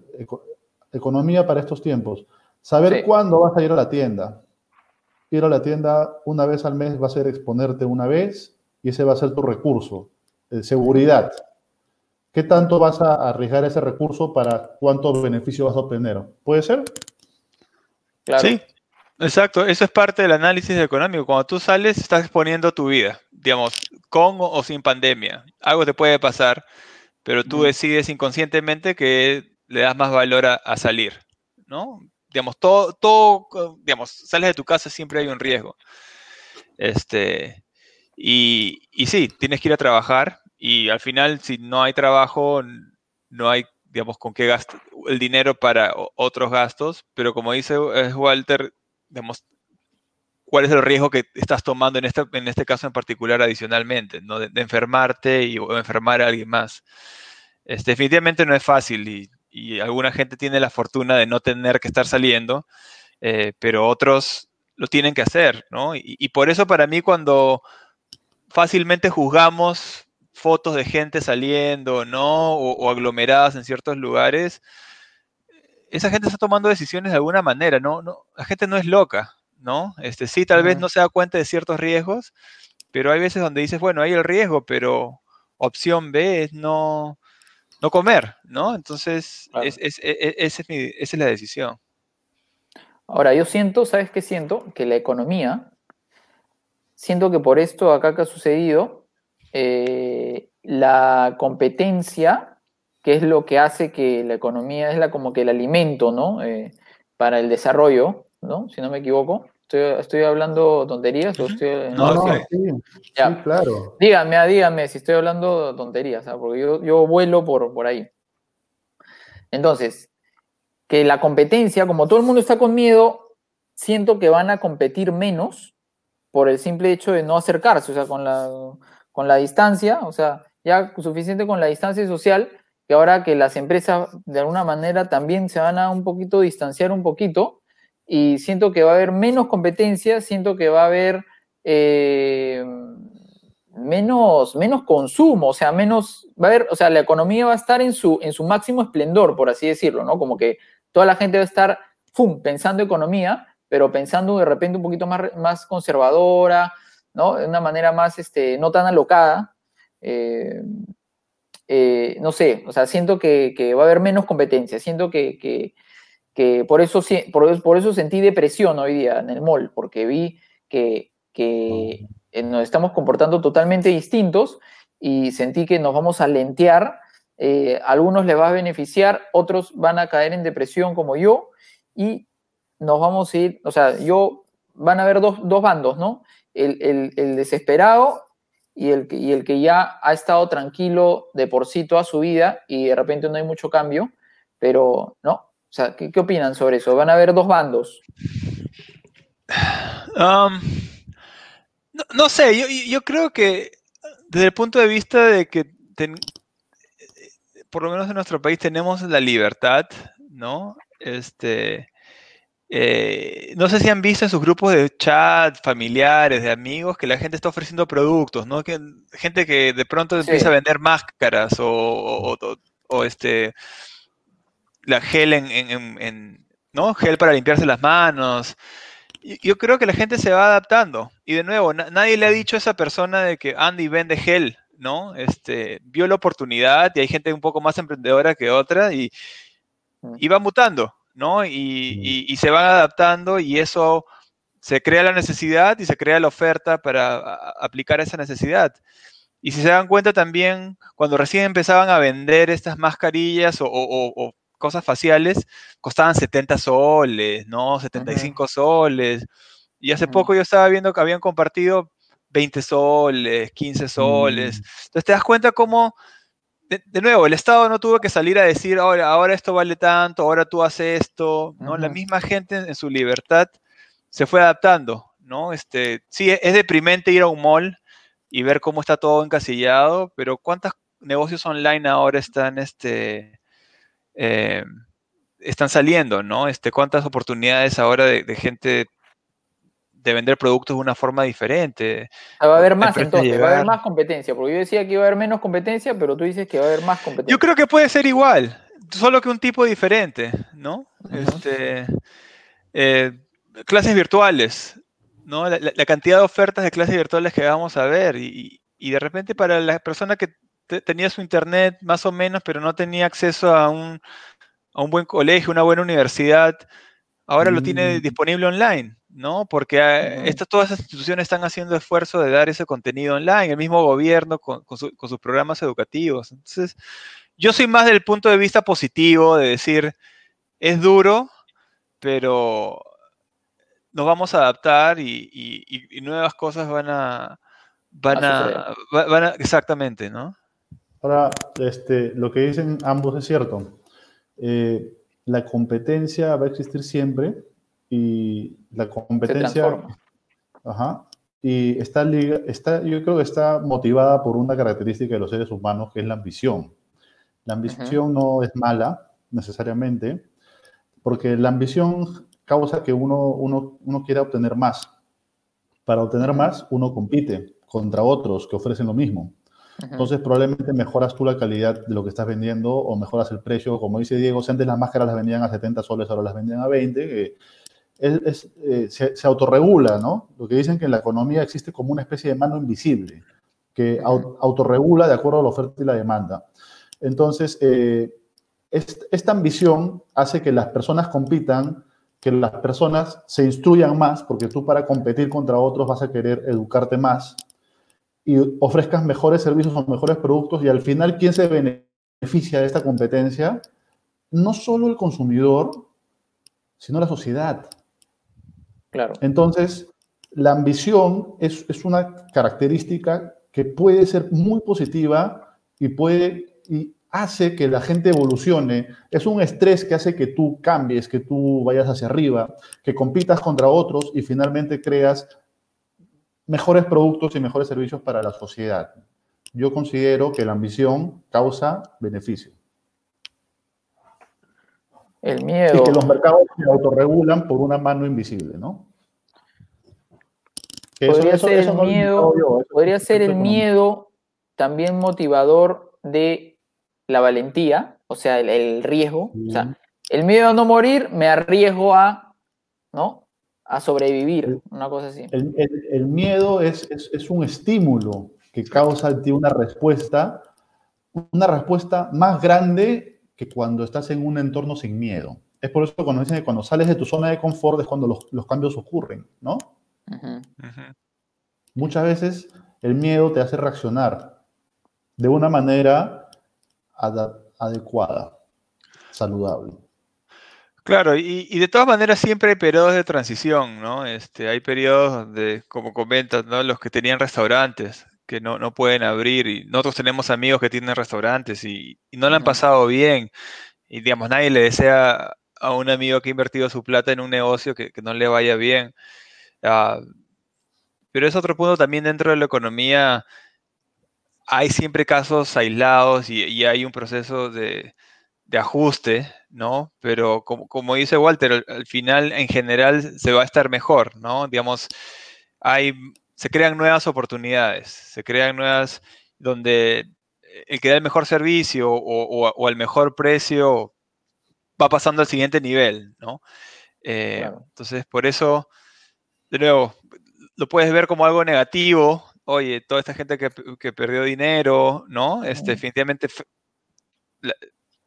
economía para estos tiempos? Saber cuándo vas a ir a la tienda. Ir a la tienda una vez al mes va a ser exponerte una vez y ese va a ser tu recurso. Eh, seguridad. ¿Qué tanto vas a arriesgar ese recurso para cuánto beneficio vas a obtener? ¿Puede ser? Sí, exacto. Eso es parte del análisis económico. Cuando tú sales, estás exponiendo tu vida, digamos, con o sin pandemia. Algo te puede pasar pero tú decides inconscientemente que le das más valor a, salir, ¿no? Digamos, todo, todo, digamos, sales de tu casa, siempre hay un riesgo. Este, y, y sí, tienes que ir a trabajar y al final, si no hay trabajo, no hay, digamos, con qué gastar el dinero para otros gastos, pero como dice Walter, digamos, cuál es el riesgo que estás tomando en este, en este caso en particular adicionalmente, ¿no? de, enfermarte y, o enfermar a alguien más. Este, definitivamente no es fácil y, alguna gente tiene la fortuna de no tener que estar saliendo, eh, pero otros lo tienen que hacer, ¿no? Y, por eso para mí cuando fácilmente juzgamos fotos de gente saliendo, ¿no? O, aglomeradas en ciertos lugares, esa gente está tomando decisiones de alguna manera, ¿no? no la gente no es loca, ¿no? Este, sí, tal vez no se da cuenta de ciertos riesgos, pero hay veces donde dices, bueno, hay el riesgo, pero opción B es no, no comer, ¿no? Entonces, e, e, esa es la decisión. Ahora, yo siento, ¿sabes qué siento? Que la economía, siento que por esto acá que ha sucedido, eh, la competencia, que es lo que hace que la economía es la, como que el alimento, ¿no? Eh, para el desarrollo, ¿no? Si no me equivoco. ¿Estoy, hablando tonterías o estoy.? No, no, sí, claro. Dígame, ah, dígame si estoy hablando tonterías, ¿ah? porque yo, yo vuelo por, por ahí. Entonces, que la competencia, como todo el mundo está con miedo, siento que van a competir menos por el simple hecho de no acercarse, o sea, con la, con la distancia, o sea, ya suficiente con la distancia social, que ahora que las empresas de alguna manera también se van a un poquito distanciar un poquito, y siento que va a haber menos competencia, siento que va a haber eh, menos, menos consumo, o sea, menos, va a haber, o sea, la economía va a estar en su, en su máximo esplendor, por así decirlo, ¿no? Como que toda la gente va a estar, ¡fum!, pensando economía, pero pensando de repente un poquito más, más conservadora, ¿no? De una manera más, este, no tan alocada. Eh, eh, no sé, o sea, siento que, va a haber menos competencia, siento que, por, eso, por, por, eso sentí depresión hoy día en el mall, porque vi que, que eh, nos estamos comportando totalmente distintos y sentí que nos vamos a lentear. Eh, algunos les va a beneficiar, otros van a caer en depresión como yo y nos vamos a ir, o sea, yo, van a haber dos, bandos, ¿no? El, desesperado y el, y el que ya ha estado tranquilo de por sí toda su vida y de repente no hay mucho cambio, pero, ¿no? O sea, ¿qué, opinan sobre eso? Van a haber dos bandos. Um, no, sé, yo, creo que desde el punto de vista de que por lo menos en nuestro país tenemos la libertad, ¿no? Este, eh, no sé si han visto en sus grupos de chat, familiares, de amigos, que la gente está ofreciendo productos, ¿no? Que, gente que de pronto empieza a vender máscaras o, este la gel en, ¿no? Gel para limpiarse las manos yo creo que la gente se va adaptando. Y de nuevo, nadie le ha dicho a esa persona de que Andy vende gel, ¿no? Este, vio la oportunidad y hay gente un poco más emprendedora que otra y, y va mutando, ¿no? Y, se van adaptando y eso se crea la necesidad y se crea la oferta para aplicar esa necesidad. Y si se dan cuenta también, cuando recién empezaban a vender estas mascarillas o cosas faciales costaban 70 soles, ¿no? 75 soles. Y hace poco yo estaba viendo que habían compartido 20 soles, 15 soles. Mm. Entonces te das cuenta cómo, de, nuevo, el Estado no tuvo que salir a decir, ahora, ahora esto vale tanto, ahora tú haces esto, ¿no? La misma gente en, su libertad se fue adaptando, ¿no? Este, sí, es deprimente ir a un mall y ver cómo está todo encasillado, pero ¿cuántos negocios online ahora están, este, eh, están saliendo, ¿no? Este, ¿Cuántas oportunidades ahora de, gente de vender productos de una forma diferente? Va a haber más entonces, va a haber más competencia, porque yo decía que iba a haber menos competencia, pero tú dices que va a haber más competencia. Yo creo que puede ser igual, solo que un tipo diferente, ¿no? este, eh, clases virtuales, ¿no? La, cantidad de ofertas de clases virtuales que vamos a ver y, y de repente para la persona que tenía su internet más o menos, pero no tenía acceso a un, buen colegio, una buena universidad, ahora lo tiene mm. disponible online, ¿no? Porque ah, todas las instituciones están haciendo esfuerzo de dar ese contenido online, el mismo gobierno con, sus programas educativos. Entonces, yo soy más del punto de vista positivo, de decir, es duro, pero nos vamos a adaptar y, nuevas cosas van a, van van a, exactamente, ¿no? Ahora, este, lo que dicen ambos es cierto. Eh, la competencia va a existir siempre y la competencia... Ajá, y está, está, yo creo que está motivada por una característica de los seres humanos que es la ambición. La ambición no es mala necesariamente, porque la ambición causa que uno, uno, uno quiera obtener más. Para obtener más, uno compite contra otros que ofrecen lo mismo. Entonces, probablemente mejoras tú la calidad de lo que estás vendiendo o mejoras el precio. Como dice Diego, si antes las máscaras las vendían a 70 soles, ahora las vendían a 20. es, eh, se, autorregula, ¿no? Lo que dicen que en la economía existe como una especie de mano invisible que autorregula de acuerdo a la oferta y la demanda. Entonces, eh, esta ambición hace que las personas compitan, que las personas se instruyan más, porque tú para competir contra otros vas a querer educarte más y ofrezcas mejores servicios o mejores productos y al final, ¿quién se beneficia de esta competencia? No solo el consumidor, sino la sociedad. Claro. Entonces, la ambición es, es una característica que puede ser muy positiva y puede y hace que la gente evolucione. Es un estrés que hace que tú cambies, que tú vayas hacia arriba, que compitas contra otros y finalmente creas mejores productos y mejores servicios para la sociedad. Yo considero que la ambición causa beneficio. El miedo. Y que los mercados se autorregulan por una mano invisible, ¿no? podría ser el miedo, podría ser el miedo también motivador de la valentía, o sea, el, riesgo. O sea, el miedo a no morir me arriesgo a, ¿no? A sobrevivir, una cosa así. El, miedo es, es, un estímulo que causa en ti una respuesta, una respuesta más grande que cuando estás en un entorno sin miedo. Es por eso cuando dicen que cuando sales de tu zona de confort es cuando los, los cambios ocurren, ¿no? Muchas veces el miedo te hace reaccionar de una manera adecuada, saludable. Claro, y, de todas maneras siempre hay periodos de transición, ¿no? Este, hay periodos de, como comentas, ¿no? Los que tenían restaurantes, que no, no pueden abrir, y nosotros tenemos amigos que tienen restaurantes y, no le han pasado bien, y digamos, nadie le desea a un amigo que ha invertido su plata en un negocio que, no le vaya bien. Ah, pero es otro punto también dentro de la economía. Hay siempre casos aislados y, hay un proceso de, ajuste, ¿no? Pero como, dice Walter, al, final en general se va a estar mejor, ¿no? Digamos, hay, se crean nuevas oportunidades, se crean nuevas donde el que da el mejor servicio o, el mejor precio va pasando al siguiente nivel, ¿no? Eh, entonces, por eso, de nuevo, lo puedes ver como algo negativo. Oye, toda esta gente que, perdió dinero, ¿no? Este, definitivamente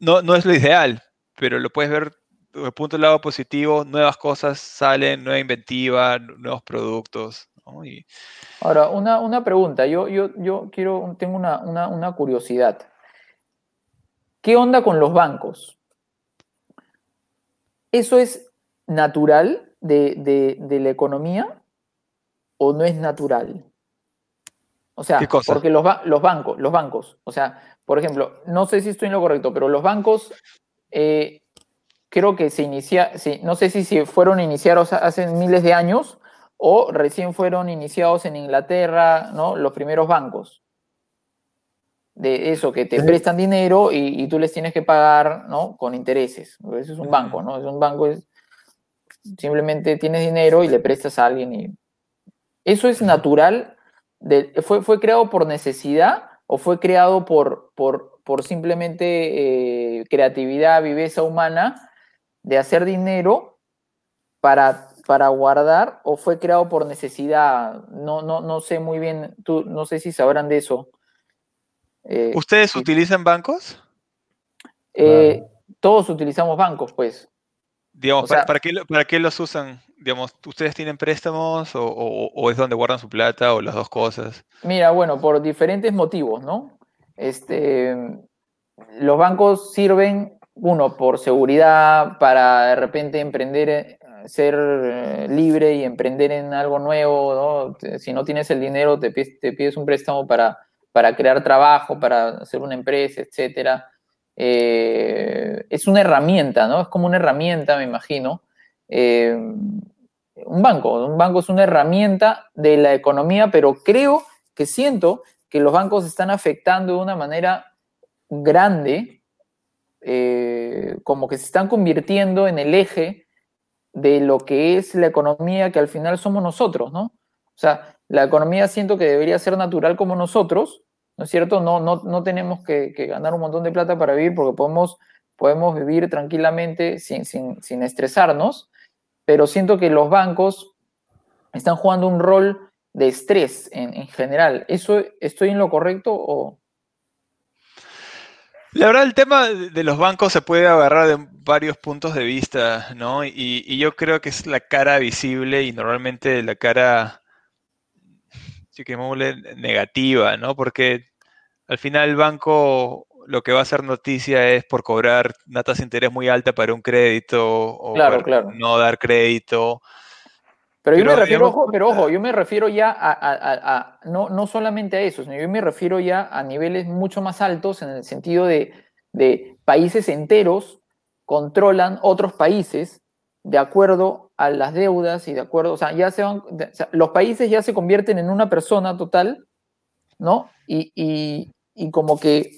no, no es lo ideal, pero lo puedes ver desde el punto del lado positivo, nuevas cosas salen, nueva inventiva, nuevos productos. Ahora, una, pregunta, yo, yo, yo quiero, tengo una, curiosidad. ¿Qué onda con los bancos? ¿Eso es natural de, de la economía? o no es natural? O sea, porque los, los, bancos, los bancos, o sea, por ejemplo, no sé si estoy en lo correcto, pero los bancos eh, creo que se inicia, no sé si, fueron iniciados hace miles de años o recién fueron iniciados en Inglaterra, ¿no? Los primeros bancos. De eso, que te prestan dinero y, tú les tienes que pagar, ¿no? Con intereses. Eso es un banco, ¿no? Es un banco, es, simplemente tienes dinero y le prestas a alguien y ¿Eso es natural? fue, ¿Fue creado por necesidad o fue creado por, por, simplemente eh, creatividad, viveza humana de hacer dinero para, para guardar o fue creado por necesidad? No, no, no sé muy bien, tú, no sé si sabrán de eso. Eh, ¿Ustedes utilizan bancos? Eh, todos utilizamos bancos, pues. Digamos, ¿para, qué, ¿para qué los usan? Digamos, ¿ustedes tienen préstamos o, es donde guardan su plata o las dos cosas? Mira, bueno, por diferentes motivos, ¿no? Este, los bancos sirven, uno, por seguridad, para de repente emprender, eh, ser eh, libre y emprender en algo nuevo, ¿no? Si no tienes el dinero, te pides, un préstamo para, para crear trabajo, para hacer una empresa, etcétera. Eh, es una herramienta, ¿no? Es como una herramienta, me imagino. Eh, un banco. Un banco es una herramienta de la economía, pero creo que siento que los bancos están afectando de una manera grande, eh, como que se están convirtiendo en el eje de lo que es la economía que al final somos nosotros, ¿no? O sea, la economía siento que debería ser natural como nosotros, ¿no es cierto? No, no, tenemos que, ganar un montón de plata para vivir porque podemos, podemos vivir tranquilamente sin, sin estresarnos pero siento que los bancos están jugando un rol de estrés en, general. ¿Eso estoy en lo correcto o...? La verdad, el tema de los bancos se puede agarrar de varios puntos de vista, ¿no? Y, yo creo que es la cara visible y normalmente la cara, sí que negativa, ¿no? Porque al final el banco lo que va a hacer noticia es por cobrar natas de interés muy alta para un crédito o no dar crédito. Pero, yo me refiero, ojo, pero ojo, yo me refiero ya a, no, no, solamente a eso, sino yo me refiero ya a niveles mucho más altos en el sentido de, países enteros controlan otros países de acuerdo a las deudas y de acuerdo, o sea, ya se van, los países ya se convierten en una persona total, ¿no? y como que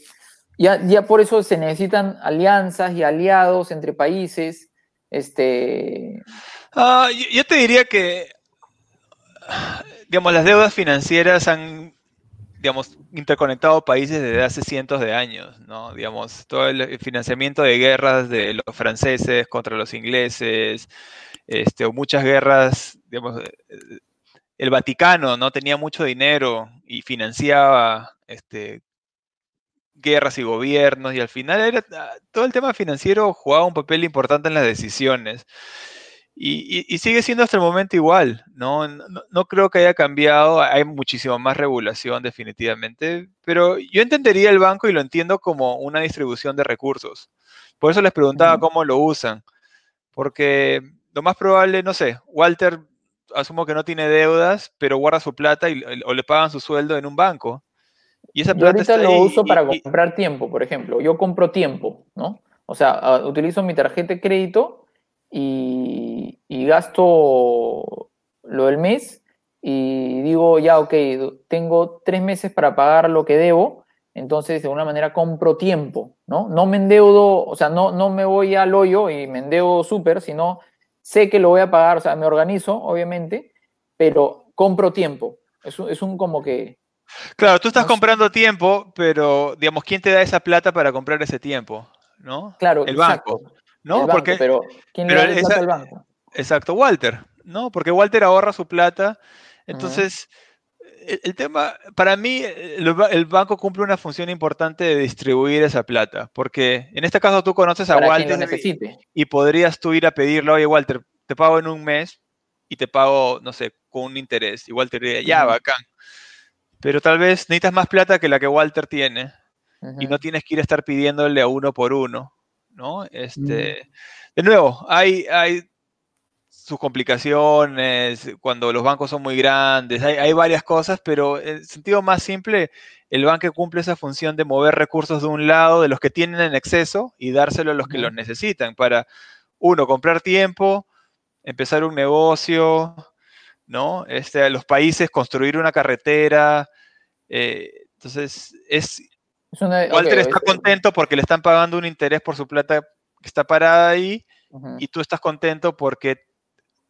Ya, ya por eso se necesitan alianzas y aliados entre países. Este... Ah, yo, te diría que, digamos, las deudas financieras han, digamos, interconectado países desde hace cientos de años, ¿no? Digamos, todo el financiamiento de guerras de los franceses contra los ingleses, este, muchas guerras, digamos, el Vaticano no tenía mucho dinero y financiaba este, guerras y gobiernos y al final era, todo el tema financiero jugaba un papel importante en las decisiones. Y, sigue siendo hasta el momento igual, ¿no? ¿no? creo que haya cambiado, hay muchísimo más regulación definitivamente, pero yo entendería el banco y lo entiendo como una distribución de recursos. Por eso les preguntaba cómo lo usan, porque lo más probable, no sé, Walter asumo que no tiene deudas, pero guarda su plata y, o le pagan su sueldo en un banco. Y esa plata Yo ahorita lo uso para comprar tiempo, por ejemplo. Yo compro tiempo, ¿no? O sea, ah, utilizo mi tarjeta de crédito y, gasto lo del mes y digo, ya, ok, tengo tres meses para pagar lo que debo, entonces de alguna manera compro tiempo, ¿no? No me endeudo, o sea, no, no me voy al hoyo y me endeudo súper, sino sé que lo voy a pagar, o sea, me organizo, obviamente, pero compro tiempo. Es un, es un como que... Claro, tú estás comprando tiempo, pero, digamos, ¿quién te da esa plata para comprar ese tiempo? ¿No? Claro, el banco. ¿no? Porque, pero ¿quién le da esa, plata al banco? Exacto, Walter, ¿no? Porque Walter ahorra su plata. Entonces, el, tema, para mí, el, banco cumple una función importante de distribuir esa plata, porque en este caso tú conoces a Walter y, podrías tú ir a pedirle, oye Walter, te pago en un mes y te pago, no sé, con un interés. Y Walter diría, ya, bacán. Pero tal vez necesitas más plata que la que Walter tiene y no tienes que ir a estar pidiéndole a uno por uno, ¿no? Este, De nuevo, hay, hay sus complicaciones, cuando los bancos son muy grandes, hay, varias cosas, pero en sentido más simple, el banco cumple esa función de mover recursos de un lado, de los que tienen en exceso, y dárselo a los que los necesitan, para, uno, comprar tiempo, empezar un negocio, ¿no? Este, los países construir una carretera. Eh, entonces, es... Walter está contento porque le están pagando un interés por su plata que está parada ahí, y tú estás contento porque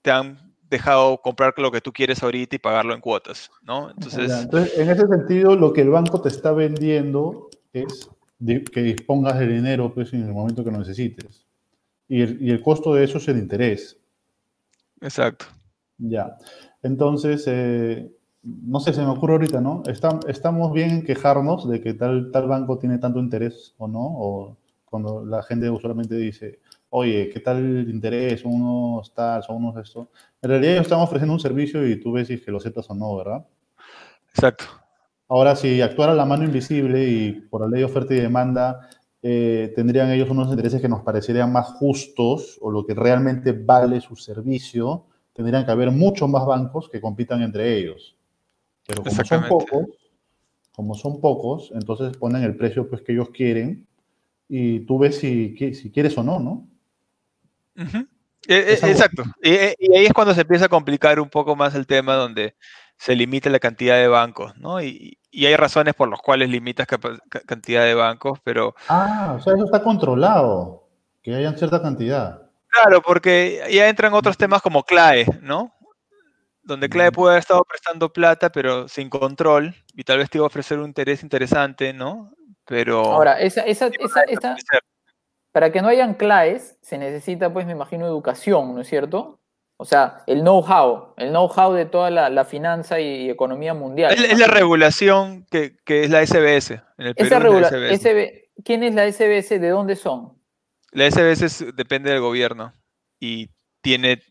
te han dejado comprar lo que tú quieres ahorita y pagarlo en cuotas, ¿no? Entonces, en ese sentido, lo que el banco te está vendiendo es que dispongas de dinero pues, en el momento que lo necesites. Y el, costo de eso es el interés. Exacto. Ya. Entonces, eh, no sé, se me ocurre ahorita, ¿no? estamos bien en quejarnos de que tal, tal banco tiene tanto interés o no, o cuando la gente usualmente dice, oye, ¿qué tal el interés? Unos tal, son unos esto. En realidad ellos están ofreciendo un servicio y tú ves si es que lo aceptas o no, ¿verdad? Exacto. Ahora, si actuara la mano invisible y por la ley de oferta y demanda, eh, tendrían ellos unos intereses que nos parecerían más justos o lo que realmente vale su servicio, tendrían que haber muchos más bancos que compitan entre ellos. Pero como son pocos, como son pocos, entonces ponen el precio pues, que ellos quieren y tú ves si, si quieres o no, ¿no? Eh, eh, exacto. Eh, y, ahí es cuando se empieza a complicar un poco más el tema donde se limita la cantidad de bancos, ¿no? Y, hay razones por las cuales limitas cantidad de bancos, pero... Ah, o sea, eso está controlado, que hayan cierta cantidad. Claro, porque ya entran otros temas como CLAE, ¿no? Donde CLAE puede haber estado prestando plata, pero sin control, y tal vez te iba a ofrecer un interés interesante, ¿no? Pero... Ahora, esa, esa, esa, para que no hayan CLAES, se necesita, pues, me imagino, educación, ¿no es cierto? O sea, el know-how, el know-how de toda la, finanza y economía mundial. Es, la regulación que, es la SBS. En Esa SBS. ¿Quién es la SBS? ¿De dónde son? La SBS depende del gobierno y tiene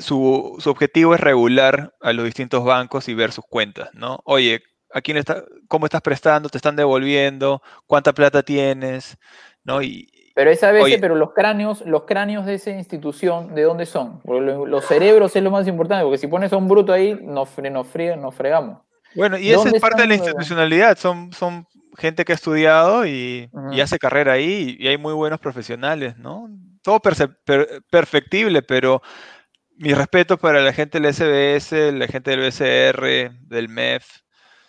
su, objetivo es regular a los distintos bancos y ver sus cuentas, ¿no? Oye, ¿a quién está, ¿cómo estás prestando? ¿Te están devolviendo? ¿Cuánta plata tienes? ¿No? Y, pero esa vez, pero los cráneos, los cráneos de esa institución, ¿de dónde son? Porque los cerebros es lo más importante, porque si pones a un bruto ahí, nos, nos, nos fregamos. Bueno, y esa es parte de la institucionalidad, son, son gente que ha estudiado y, hace carrera ahí, y hay muy buenos profesionales, ¿no? Todo perfectible, pero mi respeto para la gente del SBS, la gente del BCR, del MEF.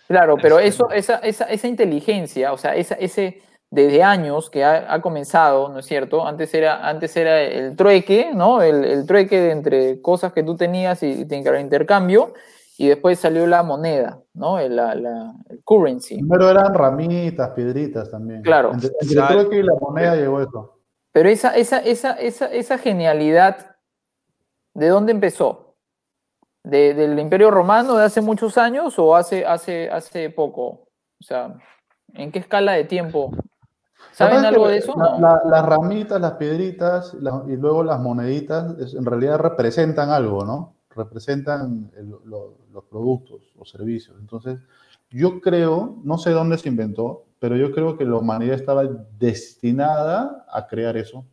Claro, pero este, eso, esa, esa, esa inteligencia, o sea, esa, ese desde años que ha, comenzado, ¿no es cierto? Antes era, antes era el trueque, ¿no? El, trueque de entre cosas que tú tenías y, y el intercambio, y después salió la moneda, ¿no? El, la, currency. Primero eran ramitas, piedritas también. Claro. Entre, el trueque y la moneda llegó eso. Pero esa, esa, esa, esa, esa genialidad, ¿de dónde empezó? ¿Del Imperio Romano de hace muchos años o hace, hace, hace poco? O sea, ¿en qué escala de tiempo ¿Saben algo de eso? las ramitas, las piedritas y luego las moneditas en realidad representan algo, ¿no? Representan los productos o servicios. Entonces, yo creo, no sé dónde se inventó, pero yo creo que la humanidad estaba destinada a crear eso.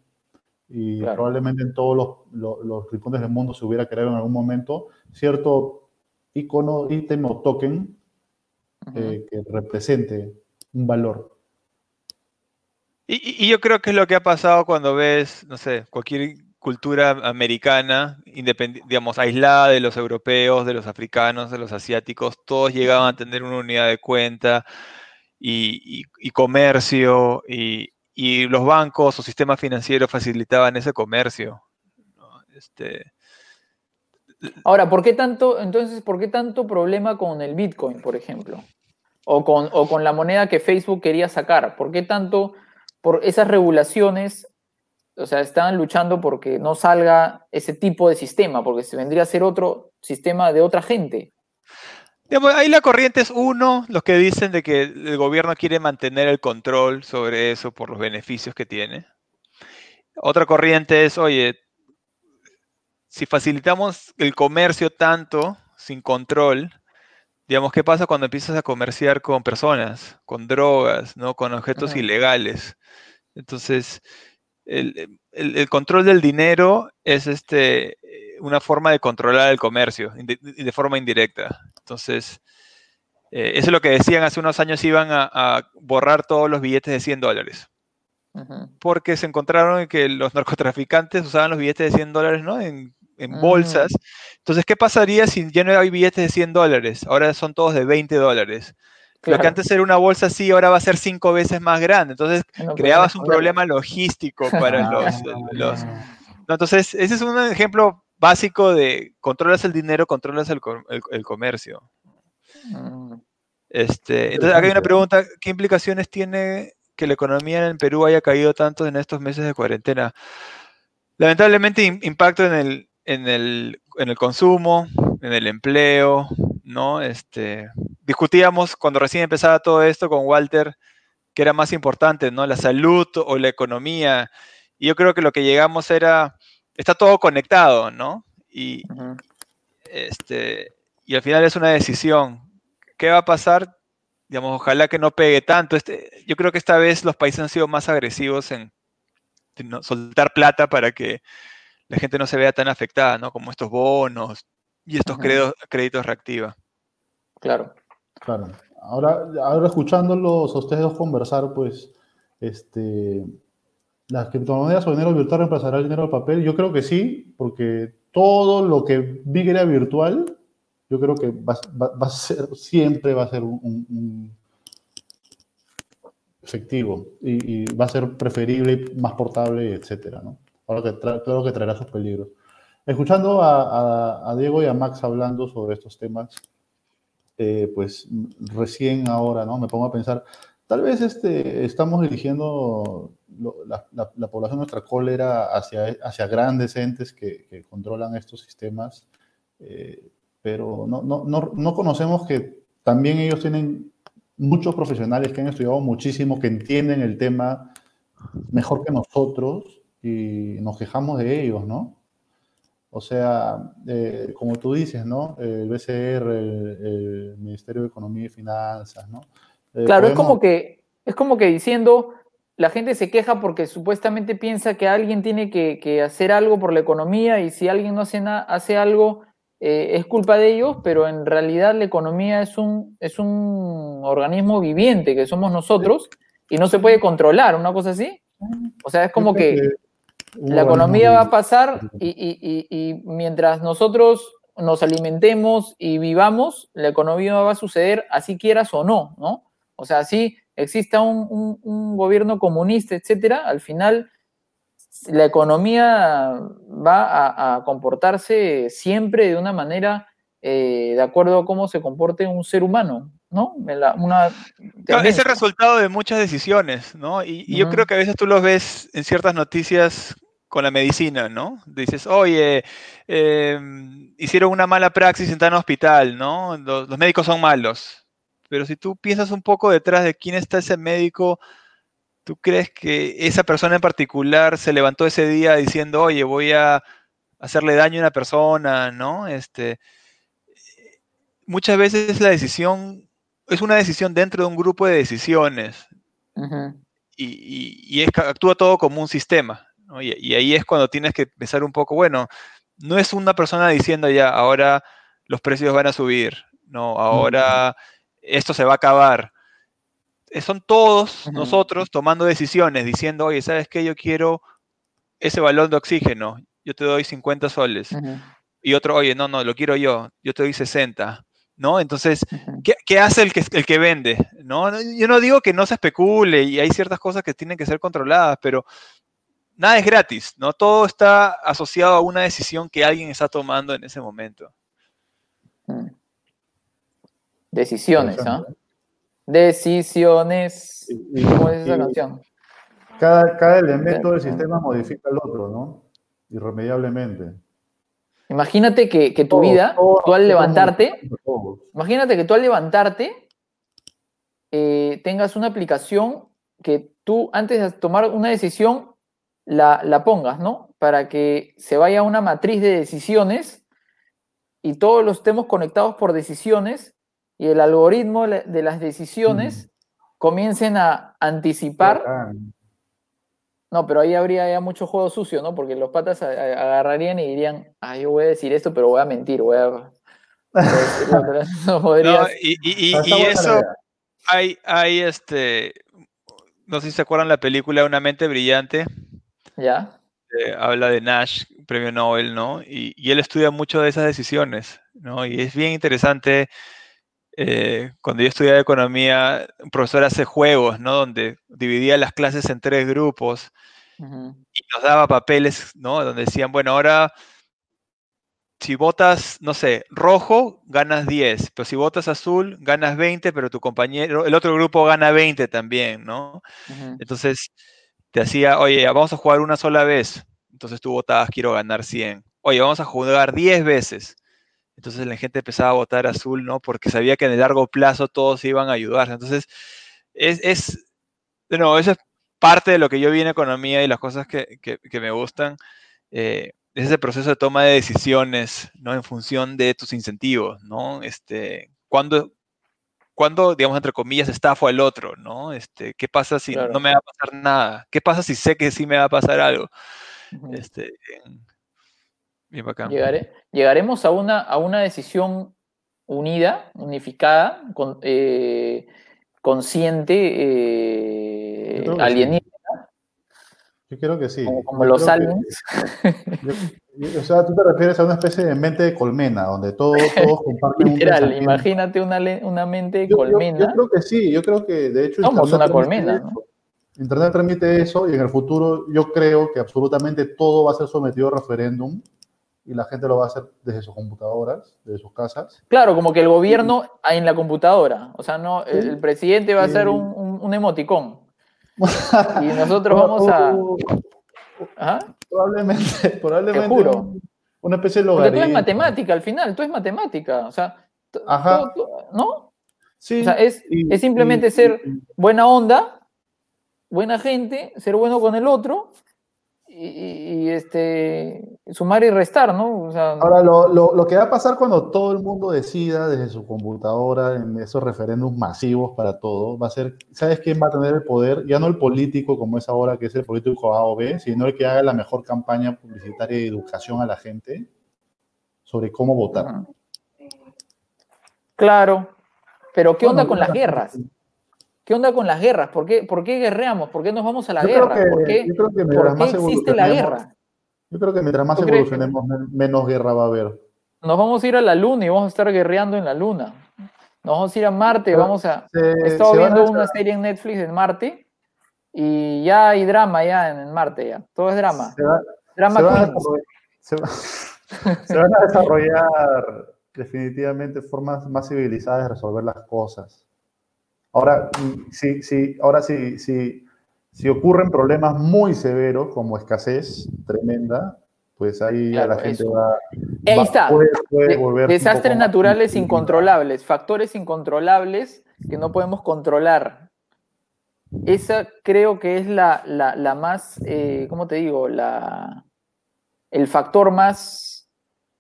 Y probablemente en todos los, los, rincones del mundo se hubiera creado en algún momento cierto icono, ítem o token eh, que represente un valor. Y, yo creo que es lo que ha pasado cuando ves, no sé, cualquier cultura americana, digamos, aislada de los europeos, de los africanos, de los asiáticos, todos llegaban a tener una unidad de cuenta y, comercio, y, los bancos o sistemas financieros facilitaban ese comercio. Este... Ahora, ¿por qué tanto, entonces, por qué tanto problema con el Bitcoin, por ejemplo? O con, o con la moneda que Facebook quería sacar. ¿Por qué tanto por esas regulaciones, o sea, están luchando porque no salga ese tipo de sistema, porque se vendría a ser otro sistema de otra gente. ahí la corriente es uno, los que dicen de que el gobierno quiere mantener el control sobre eso por los beneficios que tiene. Otra corriente es, oye, si facilitamos el comercio tanto, sin control, digamos, ¿qué pasa cuando empiezas a comerciar con personas, con drogas, ¿no? con objetos ilegales? Entonces, el, control del dinero es este, una forma de controlar el comercio de, forma indirecta. Entonces, eh, eso es lo que decían hace unos años, iban a, borrar todos los billetes de 100 dólares. Porque se encontraron que los narcotraficantes usaban los billetes de 100 dólares ¿no? en, mm. bolsas. Entonces, ¿qué pasaría si ya no hay billetes de 100 dólares? Ahora son todos de 20 dólares. Lo que antes era una bolsa así, ahora va a ser cinco veces más grande. Entonces, (laughs) creabas un problema logístico para ah, los... entonces, ese es un ejemplo básico de controlas el dinero, controlas el, comercio. Mm. Este, entonces, acá hay una pregunta, ¿qué implicaciones tiene que la economía en Perú haya caído tanto en estos meses de cuarentena? Lamentablemente, impacto en el, en el, en el consumo, en el empleo, ¿no? Este, discutíamos cuando recién empezaba todo esto con Walter, que era más importante, ¿no? La salud o la economía. Y yo creo que lo que llegamos era, está todo conectado, ¿no? Y, este, y al final es una decisión. ¿Qué va a pasar? Digamos, ojalá que no pegue tanto. Este, yo creo que esta vez los países han sido más agresivos en soltar plata para que la gente no se vea tan afectada, ¿no? Como estos bonos y estos créditos, créditos reactiva. Claro. Claro. Ahora, ahora escuchándolos a ustedes dos conversar, pues, este, las criptomonedas o dinero virtual reemplazará el dinero del papel. Yo creo que sí, porque todo lo que vi era virtual, yo creo que va, a ser, siempre va a ser un, efectivo y, va a ser preferible, más portable, etcétera, ¿no? Ahora que claro que traerá sus peligros. Escuchando a, Diego y a Max hablando sobre estos temas, eh, pues recién ahora, ¿no? Me pongo a pensar, tal vez este, estamos dirigiendo la, población nuestra cólera hacia, hacia grandes entes que, controlan estos sistemas, eh, pero no, no, no, no, conocemos que también ellos tienen muchos profesionales que han estudiado muchísimo, que entienden el tema mejor que nosotros y nos quejamos de ellos, ¿no? O sea, eh, como tú dices, ¿no? El BCR, el, Ministerio de Economía y Finanzas, ¿no? Eh, claro, es como que es como que diciendo, la gente se queja porque supuestamente piensa que alguien tiene que, hacer algo por la economía y si alguien no hace, hace algo eh, es culpa de ellos, pero en realidad la economía es un, es un organismo viviente que somos nosotros y no se puede controlar, una cosa así. O sea, es como que la economía va a pasar y, mientras nosotros nos alimentemos y vivamos, la economía va a suceder así quieras o no, ¿no? O sea, así exista un, gobierno comunista, etcétera, al final la economía va a, comportarse siempre de una manera eh, de acuerdo a cómo se comporte un ser humano, ¿no? una es el resultado de muchas decisiones, ¿no? Y, yo creo que a veces tú los ves en ciertas noticias con la medicina, ¿no? Dices, oye, em, hicieron una mala praxis en tal hospital, ¿no? Los, médicos son malos. Pero si tú piensas un poco detrás de quién está ese médico, ¿tú crees que esa persona en particular se levantó ese día diciendo, oye, voy a hacerle daño a una persona, ¿no? Este, muchas veces la decisión es una decisión dentro de un grupo de decisiones. y, actúa todo como un sistema. Y, ahí es cuando tienes que pensar un poco, bueno, no es una persona diciendo ya, ahora los precios van a subir, no, ahora esto se va a acabar. Eh, son todos nosotros tomando decisiones, diciendo, oye, ¿sabes qué? Yo quiero ese balón de oxígeno, yo te doy 50 soles. Y otro, oye, no, no, lo quiero yo, yo te doy 60. ¿no? Entonces, ¿qué, hace el que, el que vende? ¿no? Yo no digo que no se especule y hay ciertas cosas que tienen que ser controladas, pero nada es gratis, ¿no? Todo está asociado a una decisión que alguien está tomando en ese momento. Mm. Decisiones, ¿no? Decisiones. ¿Cómo es esa canción? Cada, elemento del sistema modifica el otro, ¿no? Irremediablemente. Imagínate que, tu vida, tú al levantarte, imagínate que tú al levantarte eh, tengas una aplicación que tú antes de tomar una decisión la, pongas, ¿no? Para que se vaya a una matriz de decisiones y todos los estemos conectados por decisiones y el algoritmo de las decisiones comiencen a anticipar. No, pero ahí habría ya mucho juego sucio, ¿no? Porque los patas agarrarían y dirían, ah, yo voy a decir esto, pero voy a mentir, voy a... (laughs) y, eso, hay, hay este, no sé si se acuerdan la película Una mente brillante. ¿Ya? Eh, habla de Nash, premio Nobel, ¿no? Y, él estudia mucho de esas decisiones, ¿no? Y es bien interesante. Eh, cuando yo estudiaba economía, un profesor hace juegos, ¿no? Donde dividía las clases en tres grupos y nos daba papeles, ¿no? Donde decían, bueno, ahora si votas, no sé, rojo, ganas 10, pero si votas azul, ganas 20, pero tu compañero, el otro grupo gana 20 también, ¿no? Entonces, te hacía, oye, vamos a jugar una sola vez. Entonces tú votabas, quiero ganar 100. Oye, vamos a jugar 10 veces. Entonces la gente empezaba a votar azul, ¿no? Porque sabía que en el largo plazo todos iban a ayudar. Entonces, es, es no, esa es parte de lo que yo vi en economía y las cosas que, me gustan. Eh, es ese proceso de toma de decisiones, ¿no? En función de tus incentivos, ¿no? Este, cuando, cuando, digamos, entre comillas, estafo al otro, ¿no? Este, ¿Qué pasa si no me va a pasar nada? ¿Qué pasa si sé que sí me va a pasar algo? este, bien bacán. llegaremos a una, a una decisión unida, unificada, con, eh, consciente, eh, alienígena. Yo creo que sí. Como, los aliens. O sea, tú te refieres a una especie de mente de colmena, donde todos, (laughs) todos comparten Literal, imagínate una, una mente de colmena. Yo, creo que sí, yo creo que de hecho... Somos una colmena, ¿no? Internet permite eso y en el futuro yo creo que absolutamente todo va a ser sometido a referéndum y la gente lo va a hacer desde sus computadoras, desde sus casas. Claro, como que el gobierno en la computadora, o sea, no, el presidente va a ser un, un, un emoticón. (laughs) y nosotros vamos a... ¿Ah? Probablemente, (laughs) probablemente. juro. una especie de logaritmo. Porque tú es matemática al final, tú es matemática. O sea, ¿no? Sí. O sea, es, es simplemente ser buena onda, buena gente, ser bueno con el otro y, este, sumar y restar, ¿no? Ahora, lo, que va a pasar cuando todo el mundo decida desde su computadora en esos referéndums masivos para todo, va a ser, ¿sabes quién va a tener el poder? Ya no el político como es ahora, que es el político A o B, sino el que haga la mejor campaña publicitaria y educación a la gente sobre cómo votar. Claro, pero ¿qué onda con las guerras? ¿Qué onda con las guerras? ¿Por qué, por qué guerreamos? ¿Por qué nos vamos a la guerra? ¿Por qué, existe la guerra? Yo creo que mientras más evolucionemos, menos guerra va a haber. Nos vamos a ir a la luna y vamos a estar guerreando en la luna. Nos vamos a ir a Marte, Pero vamos a... se- He estado a viendo una serie en Netflix en Marte y ya hay drama ya en, en Marte ya. Todo es drama. se va- Drama se se va- (laughs) se van a desarrollar definitivamente formas más civilizadas de resolver las cosas. Ahora, mm, sí, sí, ahora sí, sí, si ocurren problemas muy severos como escasez tremenda, pues ahí Claro, la gente eso. va, Ahí va- está. puede, un desastres más naturales incontrolables, factores incontrolables que no podemos controlar. Esa creo que es la, la- la más, eh, ¿cómo te digo? La, el factor más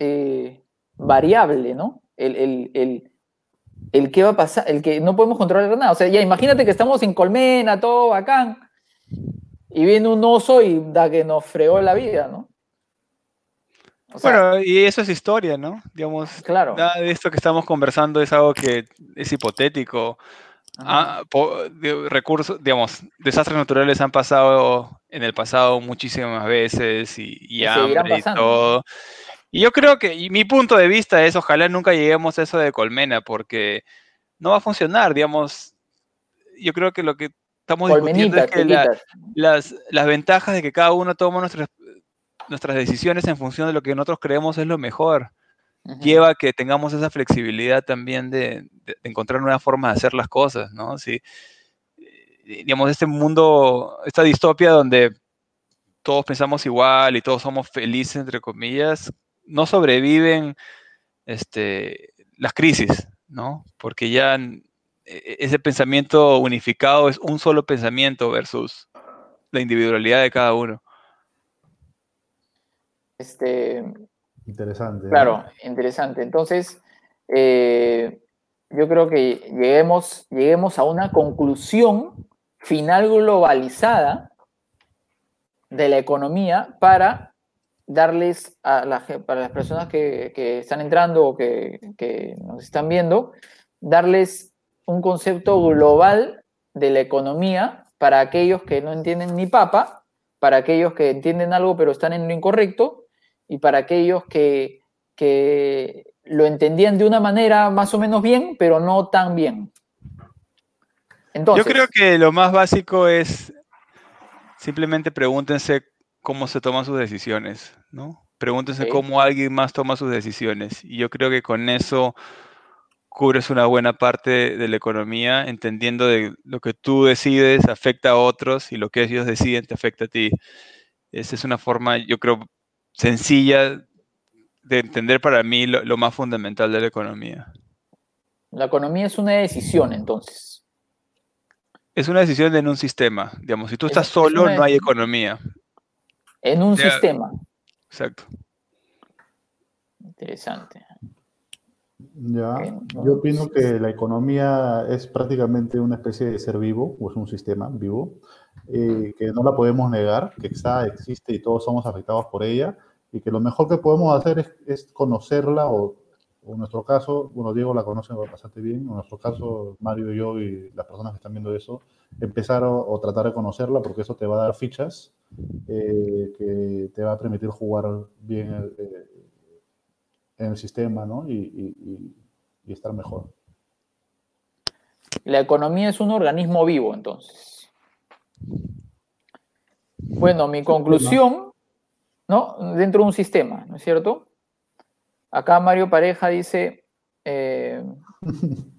eh, variable, ¿no? El, el, el, el que va a pasar, el que no podemos controlar nada. O sea, ya imagínate que estamos en Colmena, todo bacán, y viene un oso y da que nos fregó la vida, ¿no? O sea, Bueno, y eso es historia, ¿no? Digamos, claro. nada de esto que estamos conversando es algo que es hipotético. Ah, po- de- recursos, digamos, desastres naturales han pasado en el pasado muchísimas veces y, y Y hambre y todo. Y yo creo que, y mi punto de vista es, ojalá nunca lleguemos a eso de colmena, porque no va a funcionar, digamos. Yo creo que lo que estamos discutiendo es que la- las, las ventajas de que cada uno toma nuestras, nuestras decisiones en función de lo que nosotros creemos es lo mejor lleva a que tengamos esa flexibilidad también de, de- de encontrar nuevas formas de hacer las cosas, ¿no? Si, eh, digamos, este mundo, esta distopia donde todos pensamos igual y todos somos felices, entre comillas, no sobreviven este, las crisis, ¿no? Porque ya n- e- ese pensamiento unificado es un solo pensamiento versus la individualidad de cada uno. Este, Interesante. ¿no? claro, interesante. Entonces, eh, yo creo que lleguemos, lleguemos a una conclusión final globalizada de la economía para darles a la, para las personas que, que están entrando o que, que nos están viendo, darles un concepto global de la economía para aquellos que no entienden ni papa, para aquellos que entienden algo pero están en lo incorrecto y para aquellos que, que lo entendían de una manera más o menos bien, pero no tan bien. Entonces, Yo creo que lo más básico es simplemente pregúntense cómo se toman sus decisiones, ¿no? Pregúntense cómo alguien más toma sus decisiones. Y yo creo que con eso cubres una buena parte de la economía, entendiendo de lo que tú decides afecta a otros y lo que ellos deciden te afecta a ti. Esa es una forma, yo creo, sencilla de entender para mí lo, lo más fundamental de la economía. la economía es una decisión, entonces. Es una decisión en un sistema. Digamos, si tú Es- estás es solo, una no hay economía. En un Ya. sistema. Exacto. Interesante. Ya, yo ¿no? opino que la economía es prácticamente una especie de ser vivo, o es un sistema vivo, eh, que no la podemos negar, que está, existe y todos somos afectados por ella, y que lo mejor que podemos hacer es, es conocerla, o, o en nuestro caso, bueno, Diego la conoce bastante bien, en nuestro caso, Mario y yo y las personas que están viendo eso, empezar o, o tratar de conocerla, porque eso te va a dar fichas eh, que te va a permitir jugar bien eh, en el sistema, ¿no? Y, y- y- y estar mejor. La economía es un organismo vivo, entonces. Bueno, mi conclusión, ¿no? Dentro de un sistema, ¿no es cierto? Acá Mario Pareja dice, eh, (laughs)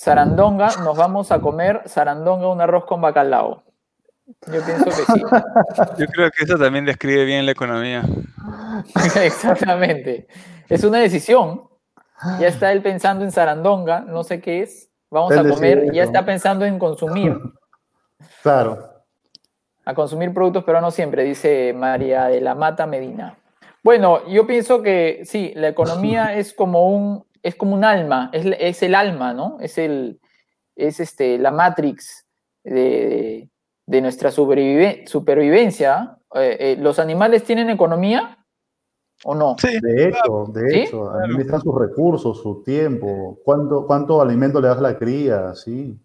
Sarandonga, nos vamos a comer Sarandonga un arroz con bacalao. Yo pienso que sí. (laughs) Yo creo que eso también describe bien la economía. (laughs) Exactamente. Es una decisión. Ya está él pensando en Sarandonga, no sé qué es. Vamos Él a comer, ya está pensando en consumir. Claro. a consumir productos peruanos siempre, dice María de la Mata Medina. Bueno, yo pienso que sí, la economía (laughs) es como un, es como un alma, es, es el alma, ¿no? Es, el, es este, la matrix de, de nuestra supervive- supervivencia. Eh, eh, ¿Los animales tienen economía o no? Sí, De hecho, de ¿Sí? hecho, administran sus recursos, su tiempo, cuánto, cuánto alimento le das a la cría, sí.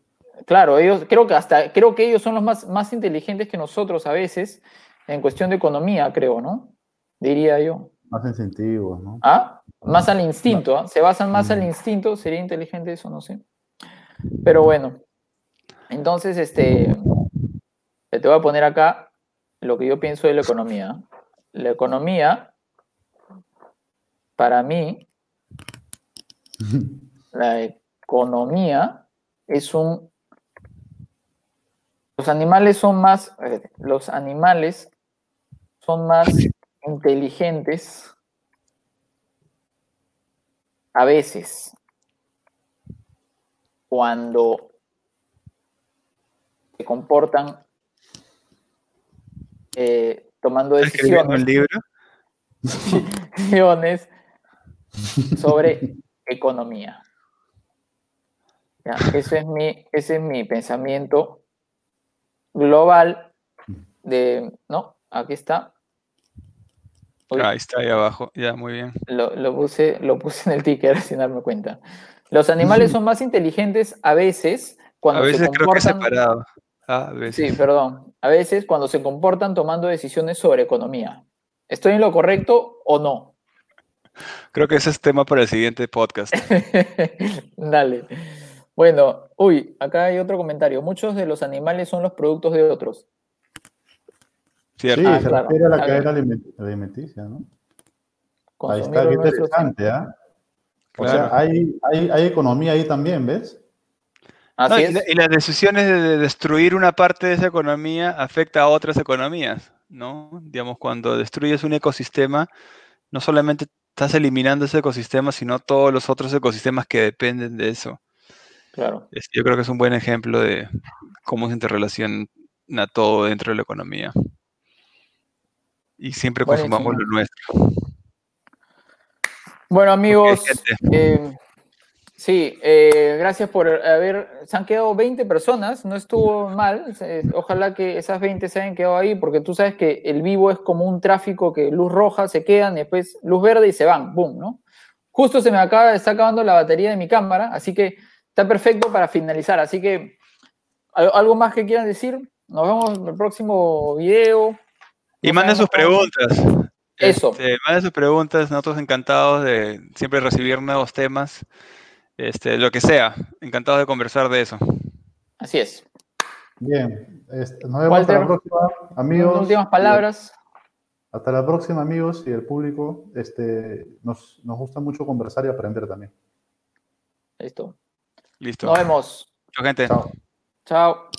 Claro, ellos, creo que hasta, creo que ellos son los más, más inteligentes que nosotros a veces en cuestión de economía, creo, ¿no? Diría yo. Más incentivos, ¿no? ¿Ah? Más al instinto, ¿ah? Se basan más al instinto, ¿sería inteligente eso? No sé. Pero bueno, entonces, este, te voy a poner acá lo que yo pienso de la economía. La economía, para mí, (laughs) la economía es un... Los animales son más, los animales son más inteligentes a veces cuando se comportan eh, tomando decisiones, libro? (laughs) decisiones sobre economía. ese, es mi, ese es mi pensamiento global de, ¿no? Aquí está. Ahí está, ahí abajo. Ya, muy bien. Lo, puse, lo puse en el ticker (laughs) sin darme cuenta. Los animales (laughs) son más inteligentes a veces cuando a veces se comportan... creo que separado. A veces. Sí, perdón. A veces cuando se comportan tomando decisiones sobre economía. ¿Estoy en lo correcto o no? Creo que ese es tema para el siguiente podcast. (laughs) Dale. Bueno, uy, acá hay otro comentario. Muchos de los animales son los productos de otros. Cierto. Sí, ah, se refiere a la cadena alimenticia, ¿no? Ahí está, qué interesante, ¿ah? O sea, hay, hay, economía ahí también, ¿ves? Así es. Y, las decisiones de destruir una parte de esa economía afecta a otras economías, ¿no? Digamos, cuando destruyes un ecosistema, no solamente estás eliminando ese ecosistema, sino todos los otros ecosistemas que dependen de eso. Claro. Yo creo que es un buen ejemplo de cómo se interrelaciona todo dentro de la economía. Y siempre consumamos lo nuestro. Bueno, amigos, eh, sí, eh, gracias por haber. Se han quedado 20 personas, no estuvo mal. Ojalá que esas 20 se hayan quedado ahí, porque tú sabes que el vivo es como un tráfico que luz roja se quedan, y después luz verde y se van, boom, ¿no? Justo se me acaba, está acabando la batería de mi cámara, así que está perfecto para finalizar. Así que, ¿algo más que quieran decir? Nos vemos en el próximo video. Y manden sus preguntas. Eso. Este, manden sus preguntas, nosotros encantados de siempre recibir nuevos temas, este, lo que sea, encantados de conversar de eso. Así es. Bien, este, nos vemos hasta la próxima, amigos. Últimas palabras. Hasta la próxima, amigos y el público. Este, nos, nos gusta mucho conversar y aprender también. Listo. Listo. Nos vemos. Chao, gente. Chao. Chao.